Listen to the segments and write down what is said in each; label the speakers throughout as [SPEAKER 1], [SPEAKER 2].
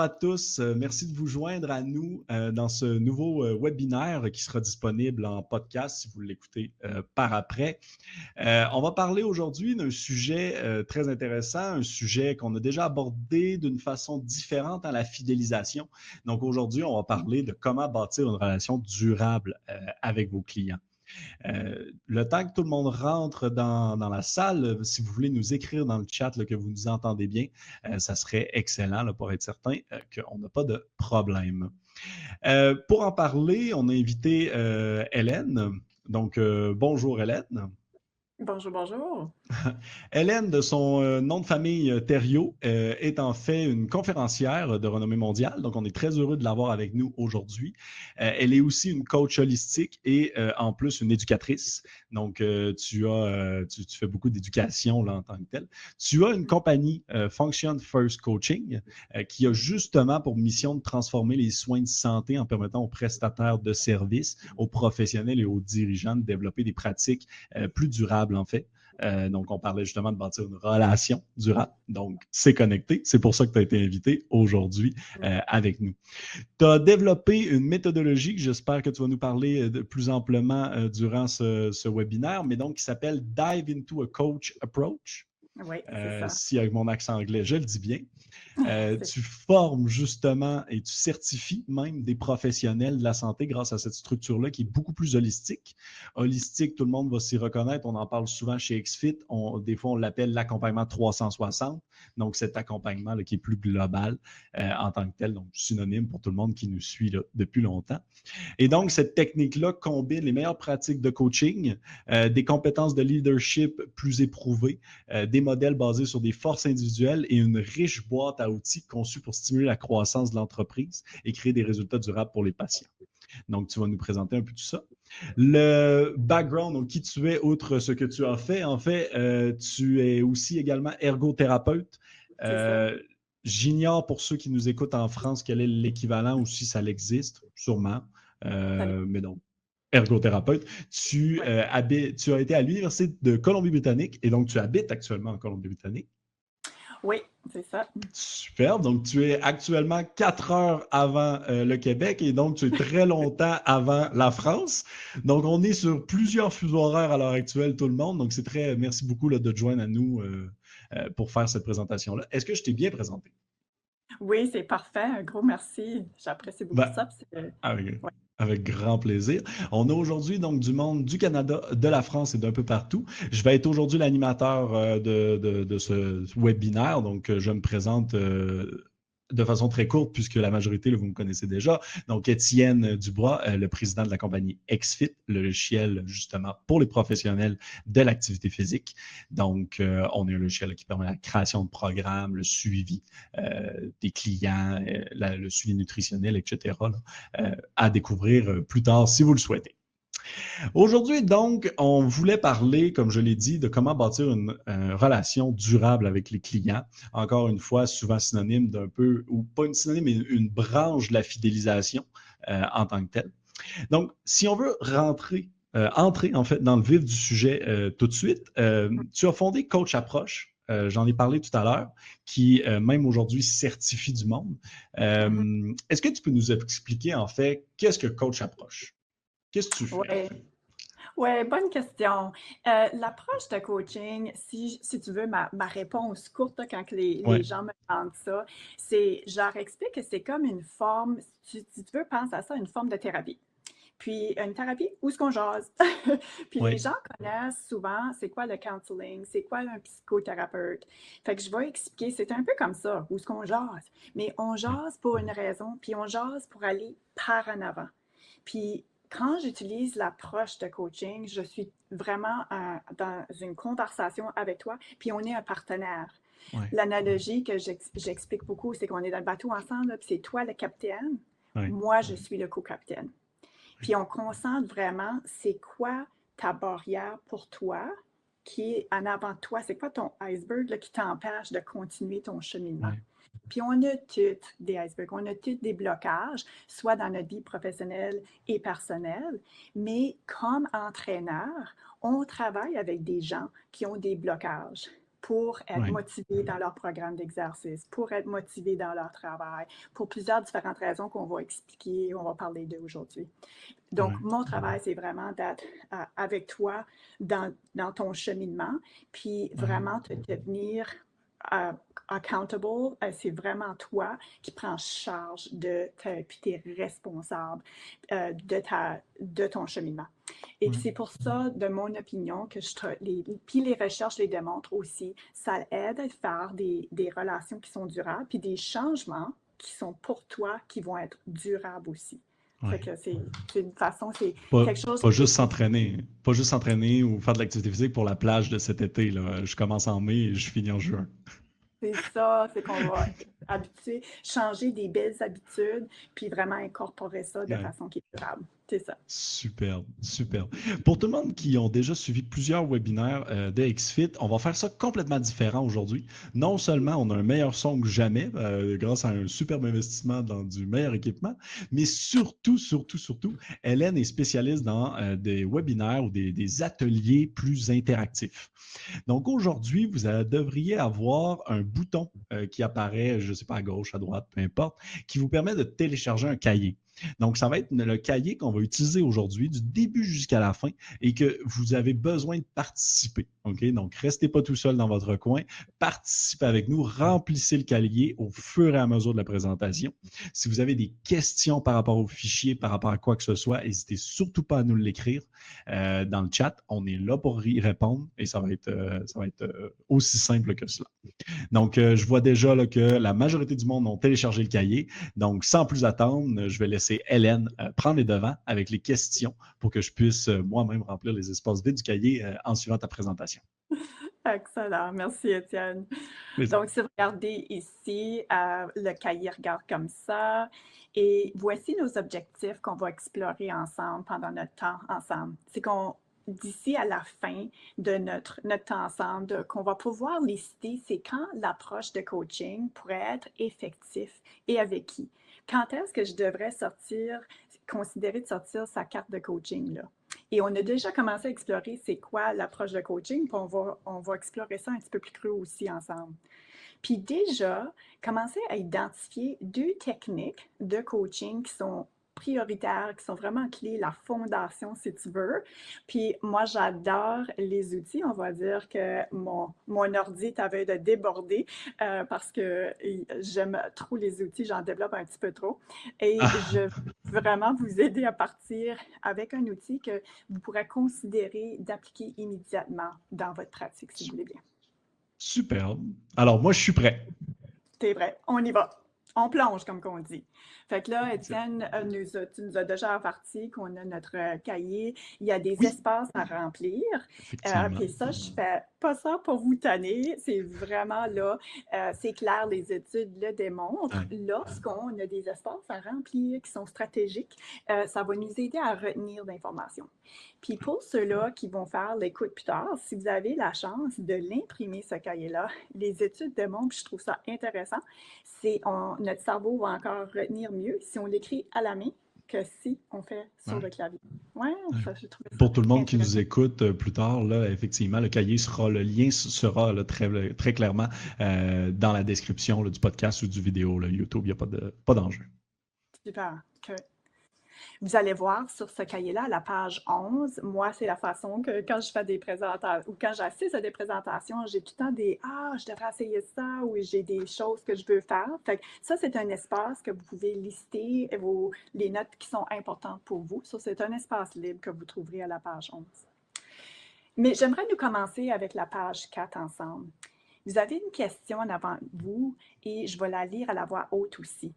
[SPEAKER 1] À tous. Euh, merci de vous joindre à nous euh, dans ce nouveau euh, webinaire qui sera disponible en podcast si vous l'écoutez par après. on va parler aujourd'hui d'un sujet très intéressant, un sujet qu'on a déjà abordé d'une façon différente à la fidélisation. Donc aujourd'hui, on va parler de comment bâtir une relation durable avec vos clients. Euh, le temps que tout le monde rentre dans, la salle, euh, si vous voulez nous écrire dans le chat que vous nous entendez bien, euh, ça serait excellent pour être certain qu'on n'a pas de problème. pour en parler, on a invité Hélène. Donc, bonjour Hélène.
[SPEAKER 2] Bonjour, bonjour.
[SPEAKER 1] Hélène, de son euh, nom de famille euh, Thériault, euh, est en fait une conférencière de renommée mondiale. Donc, on est très heureux de l'avoir avec nous aujourd'hui. elle est aussi une coach holistique et en plus une éducatrice. Donc, tu, as, tu, fais beaucoup d'éducation en tant que telle. Tu as une compagnie Function First Coaching qui a justement pour mission de transformer les soins de santé en permettant aux prestataires de services, aux professionnels et aux dirigeants de développer des pratiques plus durables en fait. Euh, donc, on parlait justement de bâtir une relation durable. Donc, c'est connecté. C'est pour ça que tu as été invité aujourd'hui euh, avec nous. Tu as développé une méthodologie que j'espère que tu vas nous parler euh, de plus amplement durant ce, ce, webinaire, mais donc qui s'appelle Dive into a Coach Approach.
[SPEAKER 2] Oui,
[SPEAKER 1] ça. Si avec mon accent anglais, je le dis bien. Euh, tu formes justement et tu certifies même des professionnels de la santé grâce à cette structure-là qui est beaucoup plus holistique. Holistique, tout le monde va s'y reconnaître. On en parle souvent chez XFIT. On, des fois, on l'appelle l'accompagnement 360. Donc, cet accompagnement là, qui est plus global euh, en tant que tel, donc synonyme pour tout le monde qui nous suit depuis longtemps. Et donc, cette technique-là combine les meilleures pratiques de coaching, euh, des compétences de leadership plus éprouvées, des modèles basés sur des forces individuelles et une riche boîte à outils conçus pour stimuler la croissance de l'entreprise et créer des résultats durables pour les patients. Donc, tu vas nous présenter un peu tout ça. Le background, donc qui tu es, outre ce que tu as fait, en fait, euh, tu es aussi également ergothérapeute. Euh, j'ignore pour ceux qui nous écoutent en France quel est l'équivalent ou si ça existe, sûrement. Euh, mais donc, ergothérapeute. Tu, tu as été à l'Université de Colombie-Britannique et donc tu habites actuellement en Colombie-Britannique.
[SPEAKER 2] Oui, c'est ça.
[SPEAKER 1] Super. Donc, tu es actuellement quatre heures avant euh, le Québec et donc tu es très longtemps avant la France. Donc, on est sur plusieurs fuseaux horaires à l'heure actuelle, tout le monde. Donc, c'est très. Merci beaucoup de te joindre à nous euh, euh, pour faire cette présentation-là. Est-ce que je t'ai bien présenté?
[SPEAKER 2] Oui, c'est parfait. Un gros merci. J'apprécie beaucoup ben, ça.
[SPEAKER 1] Ah, avec grand plaisir. On a aujourd'hui donc du monde du Canada, de la France et d'un peu partout. Je vais être aujourd'hui l'animateur euh, de, ce webinaire. Donc, euh, je me présente euh, de façon très courte, puisque la majorité, vous me connaissez déjà. Donc, Étienne Dubois, euh, le président de la compagnie XFIT, le logiciel justement pour les professionnels de l'activité physique. Donc, euh, on a un logiciel qui permet la création de programmes, le suivi euh, des clients, le suivi nutritionnel, etc., à découvrir plus tard si vous le souhaitez. Aujourd'hui, donc, on voulait parler, comme je l'ai dit, de comment bâtir une, relation durable avec les clients. Encore une fois, souvent synonyme d'un peu, ou pas une synonyme, mais une, branche de la fidélisation euh, en tant que telle. Donc, si on veut rentrer, euh, entrer en fait dans le vif du sujet euh, tout de suite, tu as fondé Coach Approche. J'en ai parlé tout à l'heure, qui même aujourd'hui certifie du monde. Est-ce que tu peux nous expliquer en fait qu'est-ce que Coach Approche? Qu'est-ce que tu fais?
[SPEAKER 2] Oui, bonne question. Euh, l'approche de coaching, si, si tu veux ma, réponse courte quand les, gens me demandent ça, c'est, je leur explique que c'est comme une forme, si tu, veux, pense à ça, une forme de thérapie. Puis une thérapie où est-ce qu'on jase. Puis les gens connaissent souvent c'est quoi le counseling, c'est quoi un psychothérapeute. Fait que je vais expliquer, c'est un peu comme ça, où est-ce qu'on jase. Mais on jase pour une raison, puis on jase pour aller par en avant. Puis quand j'utilise l'approche de coaching, je suis vraiment euh, dans une conversation avec toi, puis on est un partenaire. L'analogie que j'explique beaucoup, c'est qu'on est dans le bateau ensemble, puis c'est toi le capitaine, moi je suis le co-capitaine. Puis on concentre vraiment, c'est quoi ta barrière pour toi qui est en avant de toi? C'est quoi ton iceberg qui t'empêche de continuer ton cheminement? Puis on a toutes des icebergs, on a tous des blocages, soit dans notre vie professionnelle et personnelle, mais comme entraîneur, on travaille avec des gens qui ont des blocages pour être motivés dans leur programme d'exercice, pour être motivés dans leur travail, pour plusieurs différentes raisons qu'on va expliquer, on va parler d'eux aujourd'hui. Donc, mon travail, c'est vraiment d'être euh, avec toi dans, dans, ton cheminement, puis vraiment te tenir euh, accountable, euh, c'est vraiment toi qui prends charge de, puis tu es responsable de, ta, de ton cheminement. Et c'est pour ça, de mon opinion, que je les, puis les recherches les démontrent aussi, ça aide à faire des, des relations qui sont durables, puis des changements qui sont pour toi, qui vont être durables aussi. C'est une façon, c'est quelque chose.
[SPEAKER 1] Pas juste s'entraîner. Pas juste s'entraîner ou faire de l'activité physique pour la plage de cet été. Là. Je commence en mai et je finis en juin.
[SPEAKER 2] C'est ça, c'est qu'on va habituer, changer des belles habitudes, puis vraiment incorporer ça de façon qui est durable. C'est ça.
[SPEAKER 1] Superbe, superbe. Pour tout le monde qui ont déjà suivi plusieurs webinaires euh, de XFIT, on va faire ça complètement différent aujourd'hui. Non seulement on a un meilleur son que jamais euh, grâce à un superbe investissement dans du meilleur équipement, mais surtout, surtout, surtout, Hélène est spécialiste dans euh, des webinaires ou des, des, ateliers plus interactifs. Donc aujourd'hui, vous devriez avoir un bouton qui apparaît, je ne sais pas, à gauche, à droite, peu importe, qui vous permet de télécharger un cahier. Donc, ça va être le cahier qu'on va utiliser aujourd'hui du début jusqu'à la fin et que vous avez besoin de participer. OK? Donc, restez pas tout seul dans votre coin. Participez avec nous. Remplissez le cahier au fur et à mesure de la présentation. Si vous avez des questions par rapport au fichier, par rapport à quoi que ce soit, n'hésitez surtout pas à nous l'écrire euh, dans le chat. On est là pour y répondre et ça va être, euh, ça va être euh, aussi simple que cela. Donc, je vois déjà là, que la majorité du monde ont téléchargé le cahier. Donc, sans plus attendre, je vais laisser Hélène prendre les devants avec les questions pour que je puisse moi-même remplir les espaces vides du cahier en suivant ta présentation.
[SPEAKER 2] Excellent. Merci, Étienne. Donc, si vous regardez ici, euh, le cahier regarde comme ça. Et voici nos objectifs qu'on va explorer ensemble pendant notre temps ensemble. C'est qu'on d'ici à la fin de notre, notre temps ensemble, qu'on va pouvoir lister, c'est quand l'approche de coaching pourrait être effectif et avec qui. Quand est-ce que je devrais sortir, considérer de sortir sa carte de coaching là? Et on a déjà commencé à explorer c'est quoi l'approche de coaching, puis on va, explorer ça un petit peu plus creux aussi ensemble. Puis déjà, commencer à identifier deux techniques de coaching qui sont prioritaires, qui sont vraiment clés, la fondation, si tu veux. Puis moi, j'adore les outils. On va dire que mon, mon ordi est de déborder euh, parce que j'aime trop les outils, j'en développe un petit peu trop. Et ah. je veux vraiment vous aider à partir avec un outil que vous pourrez considérer d'appliquer immédiatement dans votre pratique, si vous voulez bien.
[SPEAKER 1] Super. Alors, moi, je suis prêt.
[SPEAKER 2] T'es prêt. On y va. On plonge, comme on dit. Fait que là, Étienne, euh, nous tu nous as déjà averti qu'on a notre euh, cahier. Il y a des espaces à remplir. Euh, puis ça, je fais pas ça pour vous tanner. C'est vraiment là, c'est clair, les études le démontrent. Lorsqu'on a des espaces à remplir qui sont stratégiques, ça va nous aider à retenir l'information. Puis pour ceux-là qui vont faire l'écoute plus tard, si vous avez la chance de l'imprimer, ce cahier-là, les études démontrent, je trouve ça intéressant, c'est notre cerveau va encore retenir mieux si on l'écrit à la main que si on fait sur le clavier. Ouais,
[SPEAKER 1] ça, je trouve Pour tout le monde qui nous écoute euh, plus tard, là, effectivement, le cahier sera, le lien sera très, très clairement euh, dans la description du podcast ou du vidéo, là, YouTube. Il n'y a pas d'enjeu.
[SPEAKER 2] Pas Super. Vous allez voir sur ce cahier-là, la page 11, moi, c'est la façon que quand je fais des présentations ou quand j'assiste à des présentations, j'ai tout le temps des Ah, je devrais essayer ça ou j'ai des choses que je veux faire. Ça, c'est un espace que vous pouvez lister vos, les notes qui sont importantes pour vous. Ça, c'est un espace libre que vous trouverez à la page 11. Mais j'aimerais nous commencer avec la page 4 ensemble. Vous avez une question en avant vous et je vais la lire à la voix haute aussi.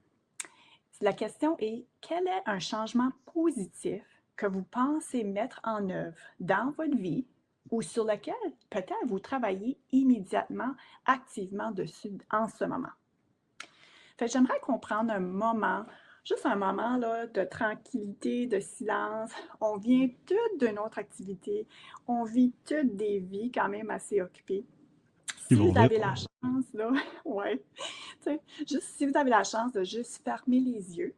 [SPEAKER 2] La question est, quel est un changement positif que vous pensez mettre en œuvre dans votre vie ou sur lequel peut-être vous travaillez immédiatement, activement dessus en ce moment? J'aimerais qu'on prenne un moment juste un moment là, de tranquillité, de silence. On vient toutes de notre activité. On vit toutes des vies quand même assez occupées. Si vous avez la chance, là, ouais, juste si vous avez la chance de juste fermer les yeux,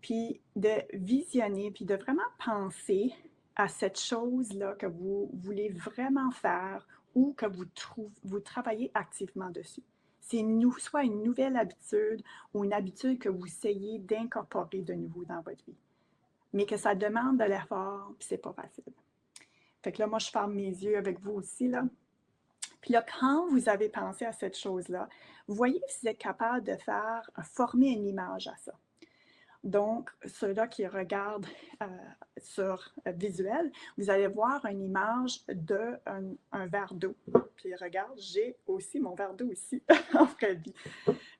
[SPEAKER 2] puis de visionner, puis de vraiment penser à cette chose-là que vous voulez vraiment faire ou que vous, vous travaillez activement dessus. C'est soit une nouvelle habitude ou une habitude que vous essayez d'incorporer de nouveau dans votre vie. Mais que ça demande de l'effort, puis c'est pas facile. Fait que là, moi, je ferme mes yeux avec vous aussi, là. Puis là, quand vous avez pensé à cette chose-là, voyez si vous êtes capable de faire, former une image à ça. Donc, ceux-là qui regardent euh, sur euh, visuel, vous allez voir une image d'un un verre d'eau. Puis regarde, j'ai aussi mon verre d'eau ici, en vraie vie.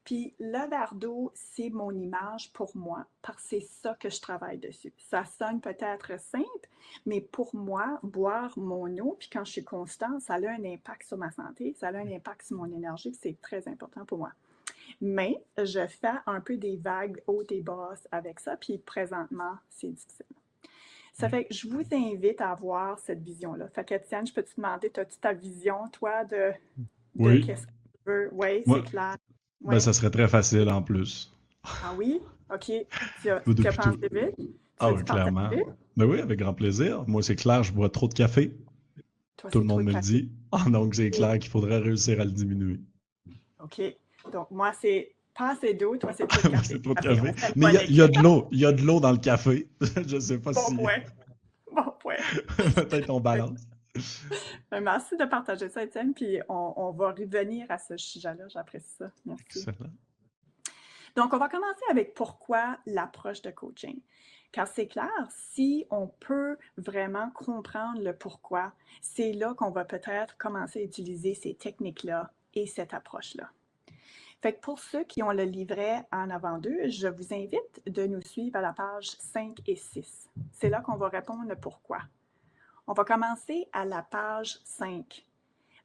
[SPEAKER 2] Puis le verre d'eau, c'est mon image pour moi, parce que c'est ça que je travaille dessus. Ça sonne peut-être simple, mais pour moi, boire mon eau, puis quand je suis constante, ça a un impact sur ma santé, ça a un impact sur mon énergie, c'est très important pour moi. Mais je fais un peu des vagues hautes et basses avec ça, puis présentement, c'est difficile. Ça fait que je vous invite à avoir cette vision-là. Fait qu'Étienne, je peux te demander, as-tu ta vision, toi, de,
[SPEAKER 1] oui.
[SPEAKER 2] qu'est-ce que tu veux? Oui, c'est clair.
[SPEAKER 1] Ben, ça serait très facile en plus.
[SPEAKER 2] Ah oui? OK. Tu as, tu as pensé vite?
[SPEAKER 1] Ah oui, clairement. Ben oui, avec grand plaisir. Moi, c'est clair, je bois trop de café. Tout le monde me le dit. Ah, donc, c'est clair qu'il faudrait réussir à le diminuer.
[SPEAKER 2] OK. Donc, moi, c'est pas assez d'eau, toi, c'est trop de café.
[SPEAKER 1] trop de café. Mais il y, a de l'eau. Il y a de l'eau dans le café. je ne sais pas
[SPEAKER 2] bon
[SPEAKER 1] si.
[SPEAKER 2] Point. Bon point.
[SPEAKER 1] Peut-être on balance.
[SPEAKER 2] Ben, merci de partager ça, Étienne. Puis on, on va revenir à ce sujet-là. J'apprécie ça. Merci. Excellent. Donc, on va commencer avec pourquoi l'approche de coaching. Car c'est clair, si on peut vraiment comprendre le pourquoi, c'est là qu'on va peut-être commencer à utiliser ces techniques-là et cette approche-là. Fait que pour ceux qui ont le livret en avant d'eux, je vous invite de nous suivre à la page 5 et 6. C'est là qu'on va répondre pourquoi. On va commencer à la page 5.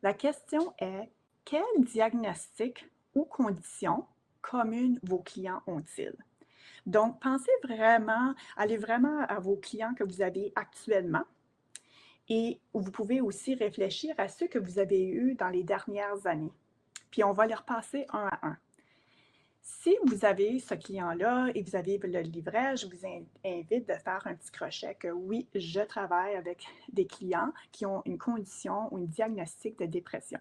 [SPEAKER 2] La question est quel diagnostic ou conditions communes vos clients ont-ils? Donc, pensez vraiment, allez vraiment à vos clients que vous avez actuellement et vous pouvez aussi réfléchir à ceux que vous avez eus dans les dernières années puis on va les repasser un à un. Si vous avez ce client-là et vous avez le livret, je vous invite de faire un petit crochet que oui, je travaille avec des clients qui ont une condition ou une diagnostic de dépression.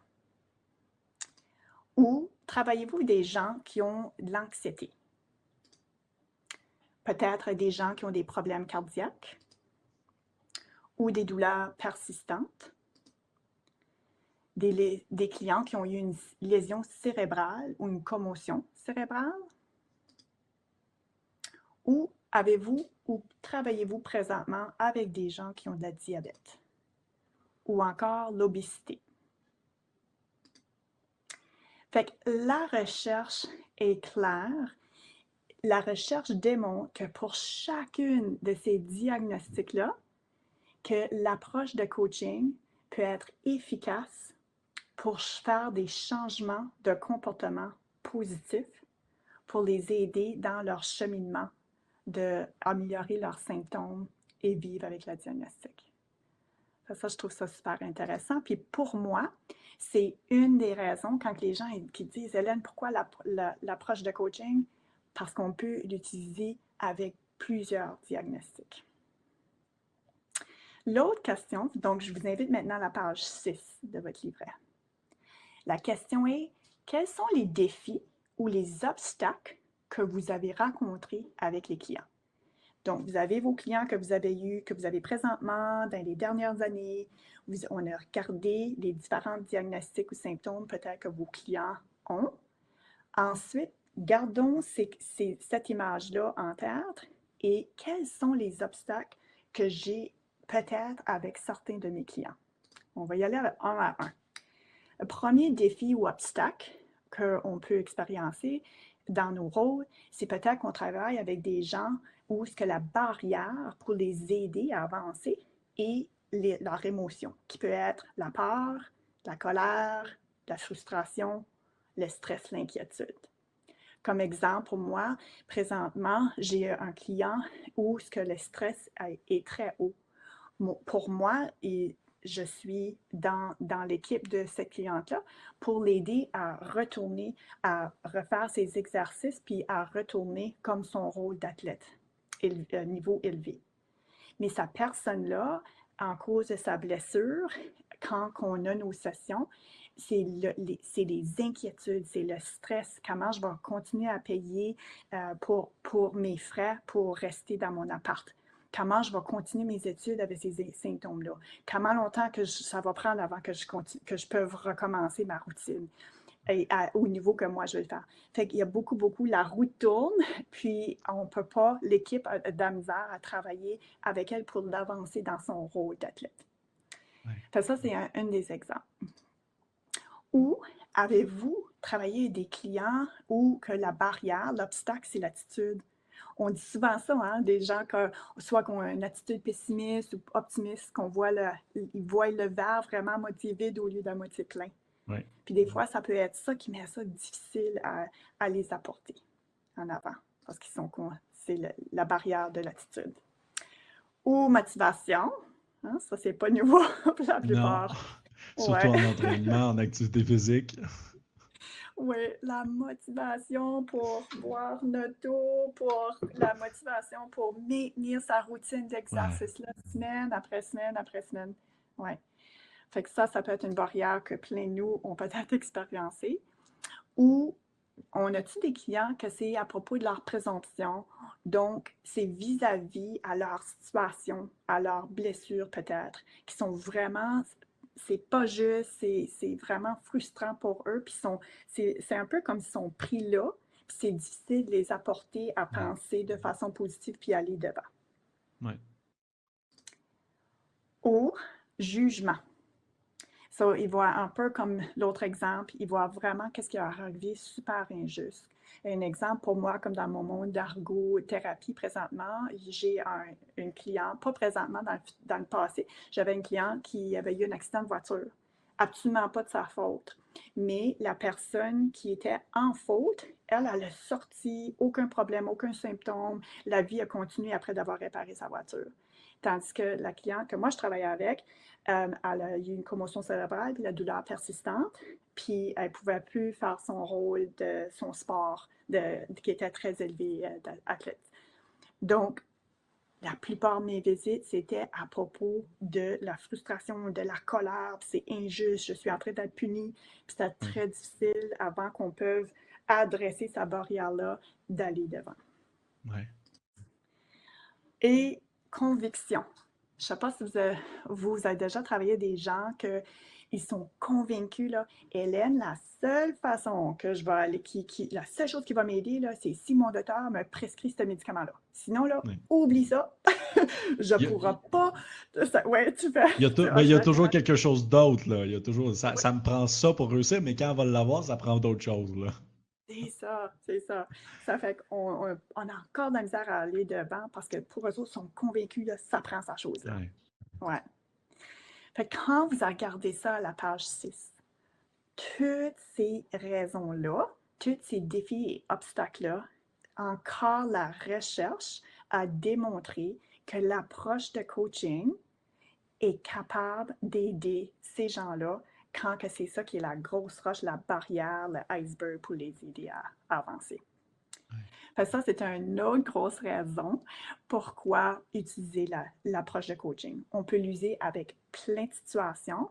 [SPEAKER 2] Ou travaillez-vous des gens qui ont de l'anxiété? Peut-être des gens qui ont des problèmes cardiaques ou des douleurs persistantes? Des, clients qui ont eu une lésion cérébrale ou une commotion cérébrale? Ou avez-vous ou travaillez-vous présentement avec des gens qui ont de la diabète? Ou encore l'obésité? Fait que la recherche est claire. La recherche démontre que pour chacune de ces diagnostics-là, que l'approche de coaching peut être efficace pour faire des changements de comportement positifs pour les aider dans leur cheminement d'améliorer leurs symptômes et vivre avec la diagnostic. Ça, je trouve ça super intéressant. Puis pour moi, c'est une des raisons quand les gens qui disent Hélène, pourquoi l'approche de coaching? Parce qu'on peut l'utiliser avec plusieurs diagnostics. L'autre question, donc je vous invite maintenant à la page 6 de votre livret. La question est, quels sont les défis ou les obstacles que vous avez rencontrés avec les clients? Donc, vous avez vos clients que vous avez eus, que vous avez présentement dans les dernières années. on a regardé les différents diagnostics ou symptômes peut-être que vos clients ont. Ensuite, gardons cette image-là en tête et quels sont les obstacles que j'ai peut-être avec certains de mes clients? On va y aller un à un. Le premier défi ou obstacle qu'on peut expériencer dans nos rôles, c'est peut-être qu'on travaille avec des gens où ce que la barrière pour les aider à avancer est leur émotion, qui peut être la peur, la colère, la frustration, le stress, l'inquiétude. Comme exemple, pour moi, présentement, j'ai un client où ce que le stress est très haut. Pour moi, et je suis dans, l'équipe de cette cliente-là pour l'aider à retourner, à refaire ses exercices, puis à retourner comme son rôle d'athlète, euh, niveau élevé. Mais sa personne-là, en cause de sa blessure, quand on a nos sessions, c'est les, inquiétudes, c'est le stress, comment je vais continuer à payer euh, pour, pour mes frais pour rester dans mon appart? Comment je vais continuer mes études avec ces symptômes-là, comment longtemps que ça va prendre avant que je, continue, que je peux recommencer ma routine? Et au niveau que moi je vais le faire. Fait qu'il y a beaucoup, beaucoup, la route tourne, puis on ne peut pas, l'équipe a de la misère à travailler avec elle pour l'avancer dans son rôle d'athlète. ça, c'est un, un, des exemples. Ou avez-vous travaillé avec des clients où que la barrière, l'obstacle, c'est l'attitude? On dit souvent ça, hein, des gens que, soit qui ont une attitude pessimiste ou optimiste, qu'on voit le, ils voient le verre vraiment moitié vide au lieu d'un moitié plein. Puis des fois, ça peut être ça qui met ça difficile à, les apporter en avant, parce qu'ils sont c'est la barrière de l'attitude. Ou motivation, hein, ça c'est pas nouveau pour la plupart.
[SPEAKER 1] Surtout en entraînement, en activité physique.
[SPEAKER 2] Oui, la motivation pour boire notre eau, pour la motivation pour maintenir sa routine d'exercice semaine après semaine après semaine. Oui. Fait que ça, ça peut être une barrière que plein de nous ont peut-être expériencé. Ou on a-tu des clients que c'est à propos de leur présomption, donc c'est vis-à-vis à leur situation, à leur blessure peut-être, qui sont vraiment c'est pas juste, c'est vraiment frustrant pour eux. Puis c'est un peu comme s'ils sont pris là, puis c'est difficile de les apporter à penser de façon positive puis aller devant.
[SPEAKER 1] Ouais.
[SPEAKER 2] Ou jugement. So, il voit un peu comme l'autre exemple, il voit vraiment qu'est-ce qui a arrivé super injuste. Un exemple pour moi, comme dans mon monde d'argot-thérapie présentement, j'ai un, une cliente, pas présentement, dans le, passé, j'avais une cliente qui avait eu un accident de voiture. Absolument pas de sa faute. Mais la personne qui était en faute, elle, elle a sorti, aucun problème, aucun symptôme. La vie a continué après d'avoir réparé sa voiture. Tandis que la cliente que moi je travaillais avec, euh, elle a eu une commotion cérébrale, puis la douleur persistante, puis elle ne pouvait plus faire son rôle de son sport qui était très élevé euh, d'athlète. Donc, la plupart de mes visites, c'était à propos de la frustration, de la colère, c'est injuste, je suis en train d'être punie, puis c'était mmh. très difficile avant qu'on puisse adresser sa barrière-là d'aller devant.
[SPEAKER 1] Ouais.
[SPEAKER 2] Et conviction. Je ne sais pas si vous avez, vous avez déjà travaillé des gens que ils sont convaincus, là, Hélène, la seule façon que je vais aller, qui, qui, la seule chose qui va m'aider, là, c'est si mon docteur me prescrit ce médicament-là. Sinon, là, oublie ça. je ne pourrai pas. Ça, ouais, tu fais.
[SPEAKER 1] Il y a, il y a toujours quelque chose d'autre, là. Il y a toujours, ça, ça, me prend ça pour réussir, mais quand on va l'avoir, ça prend d'autres choses, là.
[SPEAKER 2] C'est ça, c'est ça. Ça fait qu'on on, a encore de la misère à aller devant parce que pour eux autres, ils sont convaincus, là, ça prend sa chose. Là. Ouais. Fait que quand vous regardez ça à la page 6, toutes ces raisons-là, tous ces défis et obstacles-là, encore la recherche a démontré que l'approche de coaching est capable d'aider ces gens-là quand c'est ça qui est la grosse roche, la barrière, l'iceberg pour les aider à avancer ça, c'est une autre grosse raison pourquoi utiliser l'approche de coaching. On peut l'user avec plein de situations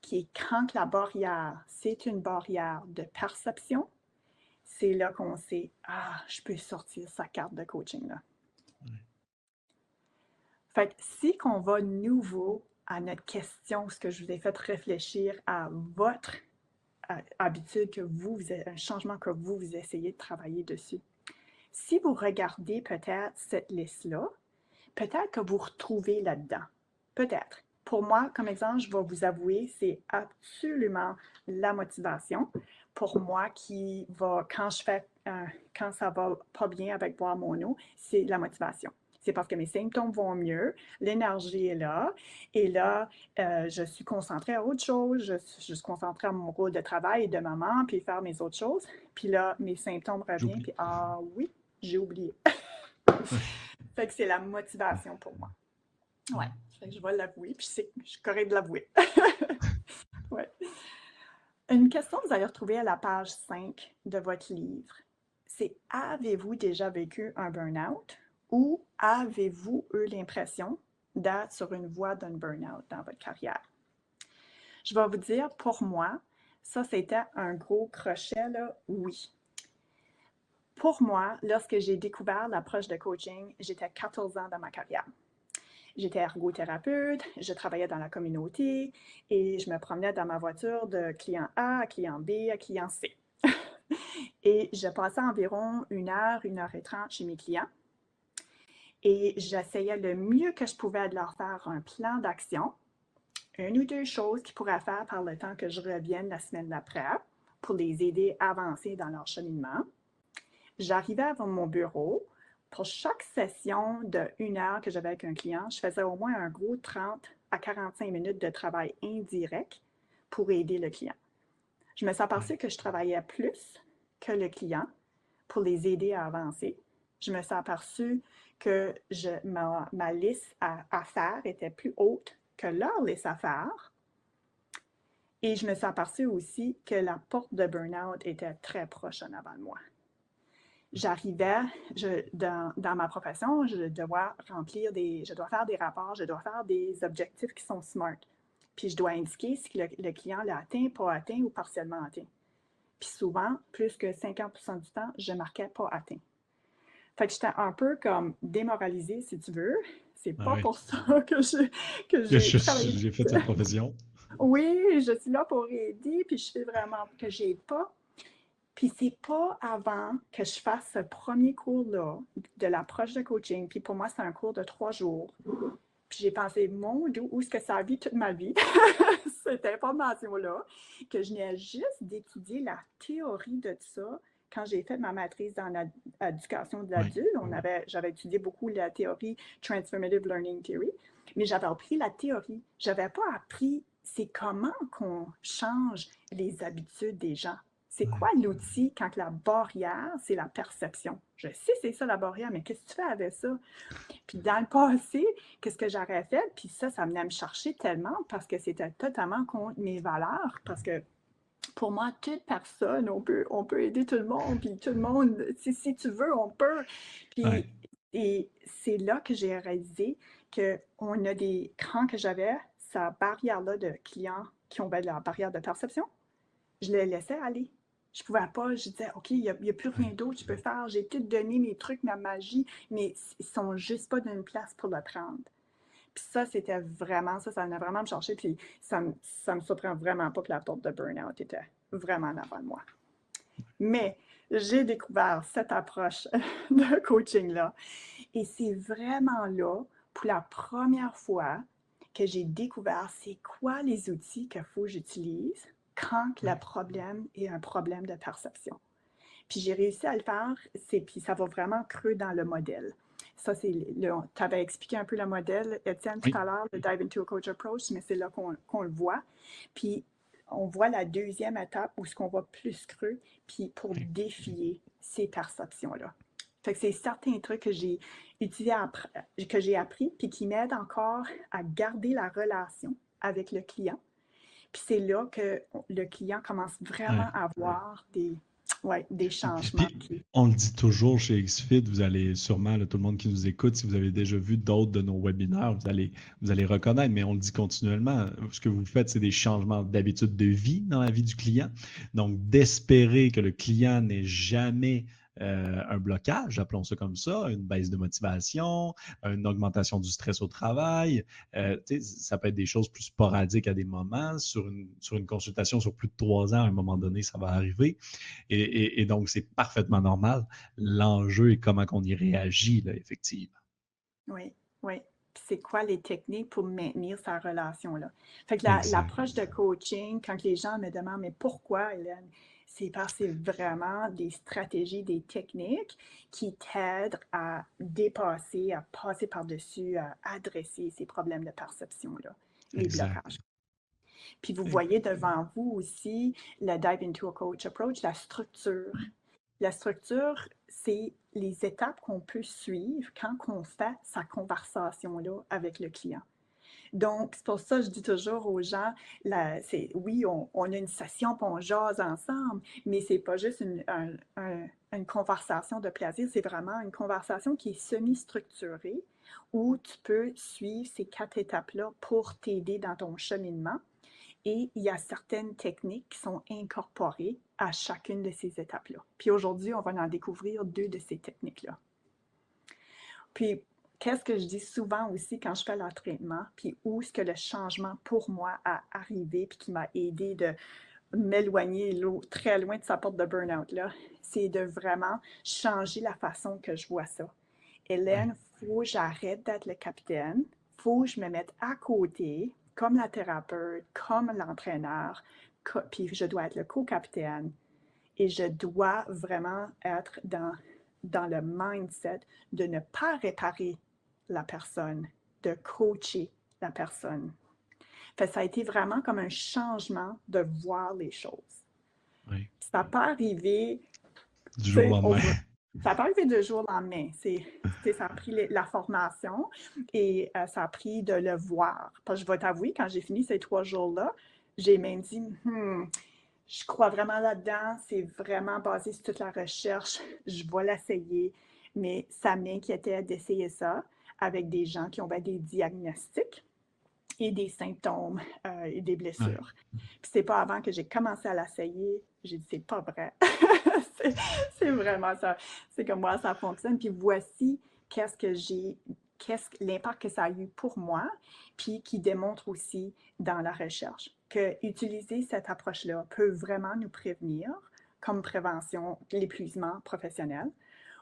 [SPEAKER 2] qui est quand la barrière, c'est une barrière de perception, c'est là qu'on sait, ah, je peux sortir sa carte de coaching là. Fait si qu'on va nouveau à notre question, ce que je vous ai fait réfléchir à votre habitude que vous, un changement que vous, vous essayez de travailler dessus. Si vous regardez peut-être cette liste-là, peut-être que vous retrouvez là-dedans. Peut-être. Pour moi, comme exemple, je vais vous avouer, c'est absolument la motivation. Pour moi, qui va, quand je fais, quand ça va pas bien avec boire mon eau, c'est la motivation. C'est parce que mes symptômes vont mieux, l'énergie est là, et là, euh, je suis concentrée à autre chose, je, suis concentrée à mon rôle de travail et de maman, puis faire mes autres choses, puis là, mes symptômes reviennent, puis ah oui, j'ai oublié. fait que c'est la motivation pour moi. Ouais, fait que je vais l'avouer, puis c'est, je suis correcte de l'avouer. ouais. Une question que vous allez retrouver à la page 5 de votre livre, c'est avez-vous déjà vécu un burn-out? Ou avez-vous eu l'impression d'être sur une voie d'un burn-out dans votre carrière? Je vais vous dire, pour moi, ça, c'était un gros crochet, oui. Pour moi, lorsque j'ai découvert l'approche de coaching, j'étais 14 ans dans ma carrière. J'étais ergothérapeute, je travaillais dans la communauté et je me promenais dans ma voiture de client A à client B à client C. et je passais environ une heure, une heure et trente chez mes clients et j'essayais le mieux que je pouvais de leur faire un plan d'action, une ou deux choses qu'ils pourraient faire par le temps que je revienne la semaine d'après pour les aider à avancer dans leur cheminement. J'arrivais à mon bureau. Pour chaque session de une heure que j'avais avec un client, je faisais au moins un gros 30 à 45 minutes de travail indirect pour aider le client. Je me suis aperçue que je travaillais plus que le client pour les aider à avancer. Je me suis aperçue que ma, liste à, faire était plus haute que leur liste à faire. Et je me suis aperçue aussi que la porte de burn-out était très proche en avant de moi. J'arrivais, dans, dans, ma profession, je dois remplir des, je dois faire des rapports, je dois faire des objectifs qui sont SMART. Puis je dois indiquer si le, le client l'a atteint, pas atteint ou partiellement atteint. Puis souvent, plus que 50% du temps, je marquais pas atteint. Fait que j'étais un peu comme démoralisée, si tu veux. C'est ah pas pour ça que j'ai que
[SPEAKER 1] j'ai fait cette profession.
[SPEAKER 2] Oui, je suis là pour aider, puis je fais vraiment que j'aide pas. Puis c'est pas avant que je fasse ce premier cours-là de l'approche de coaching. Puis pour moi, c'est un cours de trois jours. Puis j'ai pensé, mon Dieu, où est-ce que ça a vu toute ma vie, cette information-là, que je n'ai juste d'étudier la théorie de ça, quand j'ai fait ma maîtrise dans l'éducation de l'adulte, j'avais étudié beaucoup la théorie Transformative Learning Theory, mais j'avais appris la théorie. Je n'avais pas appris c'est comment qu'on change les habitudes des gens. C'est quoi l'outil quand la barrière, c'est la perception? Je sais c'est ça la barrière, mais qu'est-ce que tu fais avec ça? Puis dans le passé, qu'est-ce que j'aurais fait? Puis ça, ça venait me chercher tellement parce que c'était totalement contre mes valeurs, parce que pour moi, toute personne, on peut, on peut aider tout le monde, puis tout le monde, si, si tu veux, on peut. Puis, Et c'est là que j'ai réalisé qu'on a des, quand que j'avais sa barrière-là de clients qui ont ben, la barrière de perception, je les laissais aller. Je ne pouvais pas, je disais, OK, il n'y a, plus rien d'autre que je peux faire. J'ai tout donné mes trucs, ma magie, mais ils ne sont juste pas dans une place pour le prendre. Puis ça, c'était vraiment, ça, ça venait vraiment me chercher. Puis ça ne me, me surprend vraiment pas que la porte de burn-out était vraiment avant de moi. Mais j'ai découvert cette approche de coaching-là. Et c'est vraiment là, pour la première fois, que j'ai découvert c'est quoi les outils qu'il faut que j'utilise quand le problème est un problème de perception. Puis j'ai réussi à le faire, puis ça va vraiment creux dans le modèle. Ça, c'est tu avais expliqué un peu le modèle, Étienne, tout à l'heure, le Dive into a Coach Approach, mais c'est là qu'on le voit. Puis, on voit la deuxième étape où ce qu'on va plus creux, puis pour défier ces perceptions-là. Fait que c'est certains trucs que j'ai utilisés, que j'ai appris, puis qui m'aident encore à garder la relation avec le client. Puis c'est là que le client commence vraiment à avoir des, oui, des changements.
[SPEAKER 1] on le dit toujours chez XFIT, vous allez sûrement, tout le monde qui nous écoute, si vous avez déjà vu d'autres de nos webinaires, vous allez, vous allez reconnaître, mais on le dit continuellement, ce que vous faites, c'est des changements d'habitude de vie dans la vie du client. Donc, d'espérer que le client n'ait jamais euh, un blocage, appelons ça comme ça, une baisse de motivation, une augmentation du stress au travail. Euh, ça peut être des choses plus sporadiques à des moments. Sur une, sur une consultation sur plus de trois ans, à un moment donné, ça va arriver. Et, donc, c'est parfaitement normal. L'enjeu est comment on y réagit, là, effectivement.
[SPEAKER 2] Oui, oui c'est quoi les techniques pour maintenir sa relation-là? Fait que l'approche de coaching, quand les gens me demandent, mais pourquoi, Hélène, c'est parce que c'est vraiment des stratégies, des techniques qui t'aident à dépasser, à passer par-dessus, à adresser ces problèmes de perception-là, les blocages. Puis vous voyez devant vous aussi le Dive into a Coach Approach, la structure. La structure, c'est les étapes qu'on peut suivre quand on fait sa conversation-là avec le client. Donc, c'est pour ça que je dis toujours aux gens, oui, on, a une session, puis on jase ensemble, mais ce n'est pas juste une, une, conversation de plaisir, c'est vraiment une conversation qui est semi-structurée où tu peux suivre ces quatre étapes-là pour t'aider dans ton cheminement. Et il y a certaines techniques qui sont incorporées à chacune de ces étapes-là. Puis aujourd'hui, on va en découvrir deux de ces techniques-là. Puis qu'est-ce que je dis souvent aussi quand je fais l'entraînement, puis où est-ce que le changement pour moi a arrivé, puis qui m'a aidé de m'éloigner très loin de sa porte de burn-out, là, c'est de vraiment changer la façon que je vois ça. Hélène, il faut que j'arrête d'être le capitaine, il faut que je me mette à côté, comme la thérapeute, comme l'entraîneur, puis je dois être le co-capitaine et je dois vraiment être dans, dans le mindset de ne pas réparer la personne, de coacher la personne. ça a été vraiment comme un changement de voir les choses. Ça n'a pas arrivé
[SPEAKER 1] du jour au lendemain.
[SPEAKER 2] Ça n'a pas arrivé du jour au lendemain. ça a pris la formation et euh, ça a pris de le voir. Parce que je vais t'avouer, quand j'ai fini ces trois jours-là, j'ai même dit, hmm, je crois vraiment là-dedans, c'est vraiment basé sur toute la recherche, je vais l'essayer, mais ça m'inquiétait d'essayer ça avec des gens qui ont des diagnostics et des symptômes euh, et des blessures. Puis c'est pas avant que j'ai commencé à l'essayer, j'ai dit c'est pas vrai. c'est vraiment ça. C'est comme moi ça fonctionne. Puis voici qu'est-ce que j'ai, qu'est-ce l'impact que ça a eu pour moi, puis qui démontre aussi dans la recherche que utiliser cette approche-là peut vraiment nous prévenir comme prévention l'épuisement professionnel,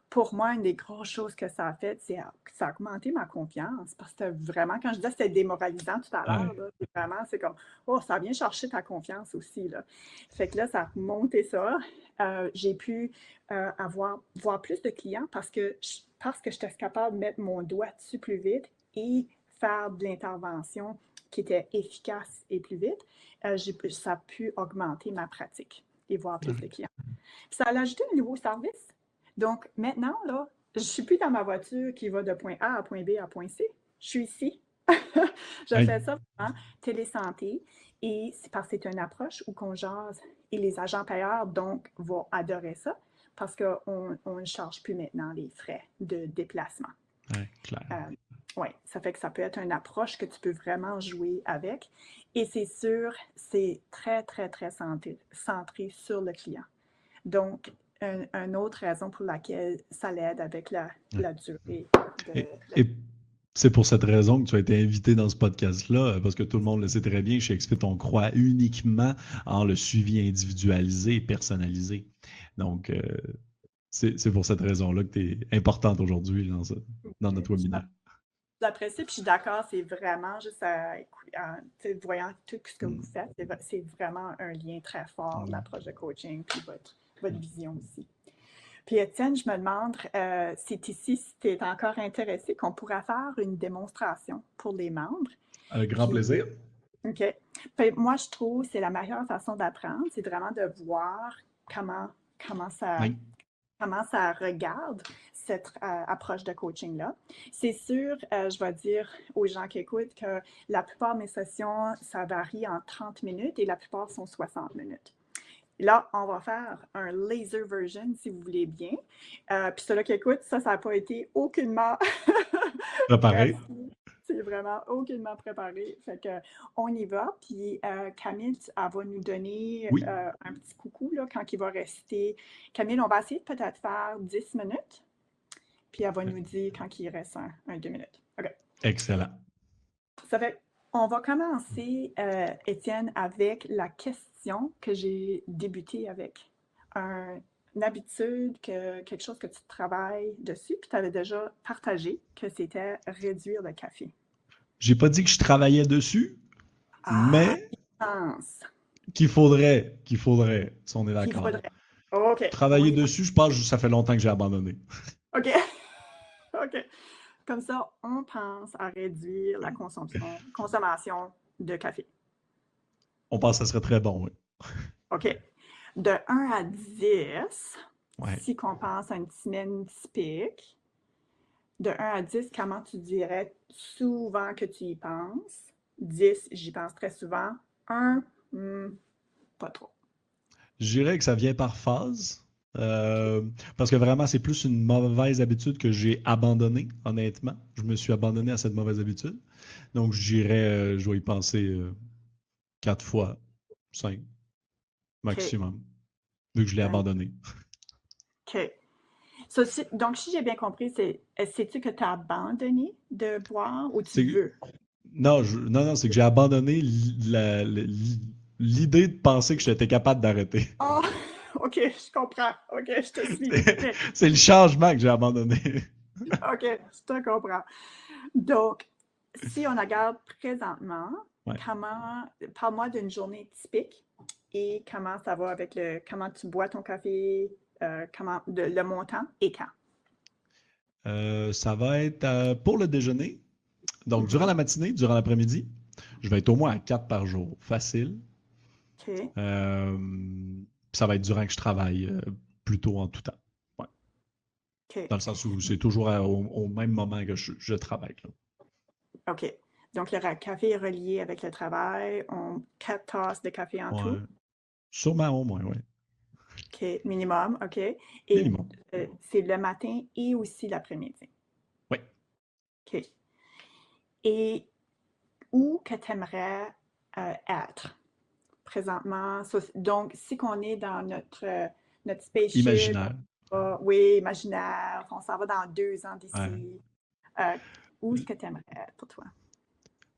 [SPEAKER 2] pour moi, une des grosses choses que ça a fait, c'est ça a augmenté ma confiance. Parce que vraiment, quand je disais que c'était démoralisant tout à l'heure, c'est vraiment, c'est comme, oh, ça vient chercher ta confiance aussi. Là. Fait que là, ça a monté ça. Euh, j'ai pu euh, avoir, voir plus de clients parce que, parce que j'étais capable de mettre mon doigt dessus plus vite et faire de l'intervention qui était efficace et plus vite. Euh, ça a pu augmenter ma pratique et voir plus de clients. ça a ajouté un nouveau service donc maintenant, là, je ne suis plus dans ma voiture qui va de point A à point B à point C. Je suis ici. je fais ça vraiment télésanté et c'est parce que c'est une approche où qu'on jase et les agents payeurs donc vont adorer ça parce qu'on ne charge plus maintenant les frais de déplacement.
[SPEAKER 1] Oui, clair. Euh,
[SPEAKER 2] oui, ça fait que ça peut être une approche que tu peux vraiment jouer avec. Et c'est sûr, c'est très, très, très centré, centré sur le client. Donc, une autre raison pour laquelle ça l'aide avec la, durée.
[SPEAKER 1] et, c'est pour cette raison que tu as été invité dans ce podcast-là, parce que tout le monde le sait très bien, chez Expit, on croit uniquement en le suivi individualisé et personnalisé. Donc, euh, c'est pour cette raison-là que tu es importante aujourd'hui dans, dans, notre webinaire.
[SPEAKER 2] J'apprécie, puis je suis d'accord, c'est vraiment juste à, voyant tout ce que vous mm. faites, c'est vraiment un lien très fort, l'approche de coaching, puis votre votre vision aussi. Puis Étienne, je me demande euh, si ici, si tu es encore intéressé, qu'on pourrait faire une démonstration pour les membres.
[SPEAKER 1] Avec grand plaisir.
[SPEAKER 2] OK. moi, je trouve que c'est la meilleure façon d'apprendre, c'est vraiment de voir comment, comment, ça, comment ça regarde cette euh, approche de coaching-là. C'est sûr, euh, je vais dire aux gens qui écoutent que la plupart de mes sessions, ça varie en 30 minutes et la plupart sont 60 minutes. Là, on va faire un laser version, si vous voulez bien. Euh, puis ceux-là qui écoutent, ça, ça n'a pas été aucunement
[SPEAKER 1] préparé.
[SPEAKER 2] C'est vraiment aucunement préparé. Fait que on y va. Puis euh, Camille, elle va nous donner euh, un petit coucou là, quand il va rester. Camille, on va essayer de peut-être faire 10 minutes. Puis elle va nous dire quand il reste un, deux minutes. OK.
[SPEAKER 1] Excellent.
[SPEAKER 2] Ça fait on va commencer, Étienne, avec la question que j'ai débuté avec. une habitude, que, quelque chose que tu travailles dessus, puis tu avais déjà partagé que c'était réduire le café.
[SPEAKER 1] J'ai pas dit que je travaillais dessus, ah, mais Qu'il faudrait, qu'il faudrait, si on est d'accord. Travailler dessus, je pense que ça fait longtemps que j'ai abandonné.
[SPEAKER 2] OK. OK. Comme ça, on pense à réduire la consommation, consommation de café.
[SPEAKER 1] On pense que ça serait très bon, oui.
[SPEAKER 2] OK. De 1 à 10, si on pense à une semaine typique, de 1 à 10, comment tu dirais souvent que tu y penses? 10, j'y pense très souvent. 1, hmm, pas trop.
[SPEAKER 1] Je dirais que ça vient par phase. Euh, parce que vraiment, c'est plus une mauvaise habitude que j'ai abandonnée, honnêtement. Je me suis abandonné à cette mauvaise habitude. Donc, je dirais, euh, je vais y penser euh, quatre fois, cinq maximum, vu que je l'ai abandonné.
[SPEAKER 2] OK. donc, si j'ai bien compris, c'est sais-tu que tu as abandonné de boire ou tu veux?
[SPEAKER 1] Non, non, non, c'est que j'ai abandonné l'idée de penser que j'étais capable d'arrêter.
[SPEAKER 2] Oh, OK, je comprends. OK, je te suis.
[SPEAKER 1] c'est le changement que j'ai abandonné.
[SPEAKER 2] OK, je te comprends. Donc, si on regarde présentement, comment, parle-moi d'une journée typique et comment ça va avec le, comment tu bois ton café, euh, comment, le montant et quand?
[SPEAKER 1] Euh, ça va être euh, pour le déjeuner. Donc, mm-hmm. durant la matinée, durant l'après-midi, je vais être au moins à 4 par jour. Facile. OK. Ça va être durant que je travaille, plutôt en tout temps. Dans le sens où c'est toujours au, même moment que je, travaille.
[SPEAKER 2] OK. Donc, le café est relié avec le travail. On quatre tasses de café en tout?
[SPEAKER 1] Sûrement au moins, oui.
[SPEAKER 2] OK, minimum, OK. Et euh, c'est le matin et aussi l'après-midi?
[SPEAKER 1] Oui.
[SPEAKER 2] OK. Et où que tu aimerais euh, être? Présentement? donc, si on est dans notre, notre spaceship.
[SPEAKER 1] Imaginaire.
[SPEAKER 2] oui, imaginaire. On s'en va dans deux ans d'ici. Euh, où est-ce que tu aimerais être pour toi?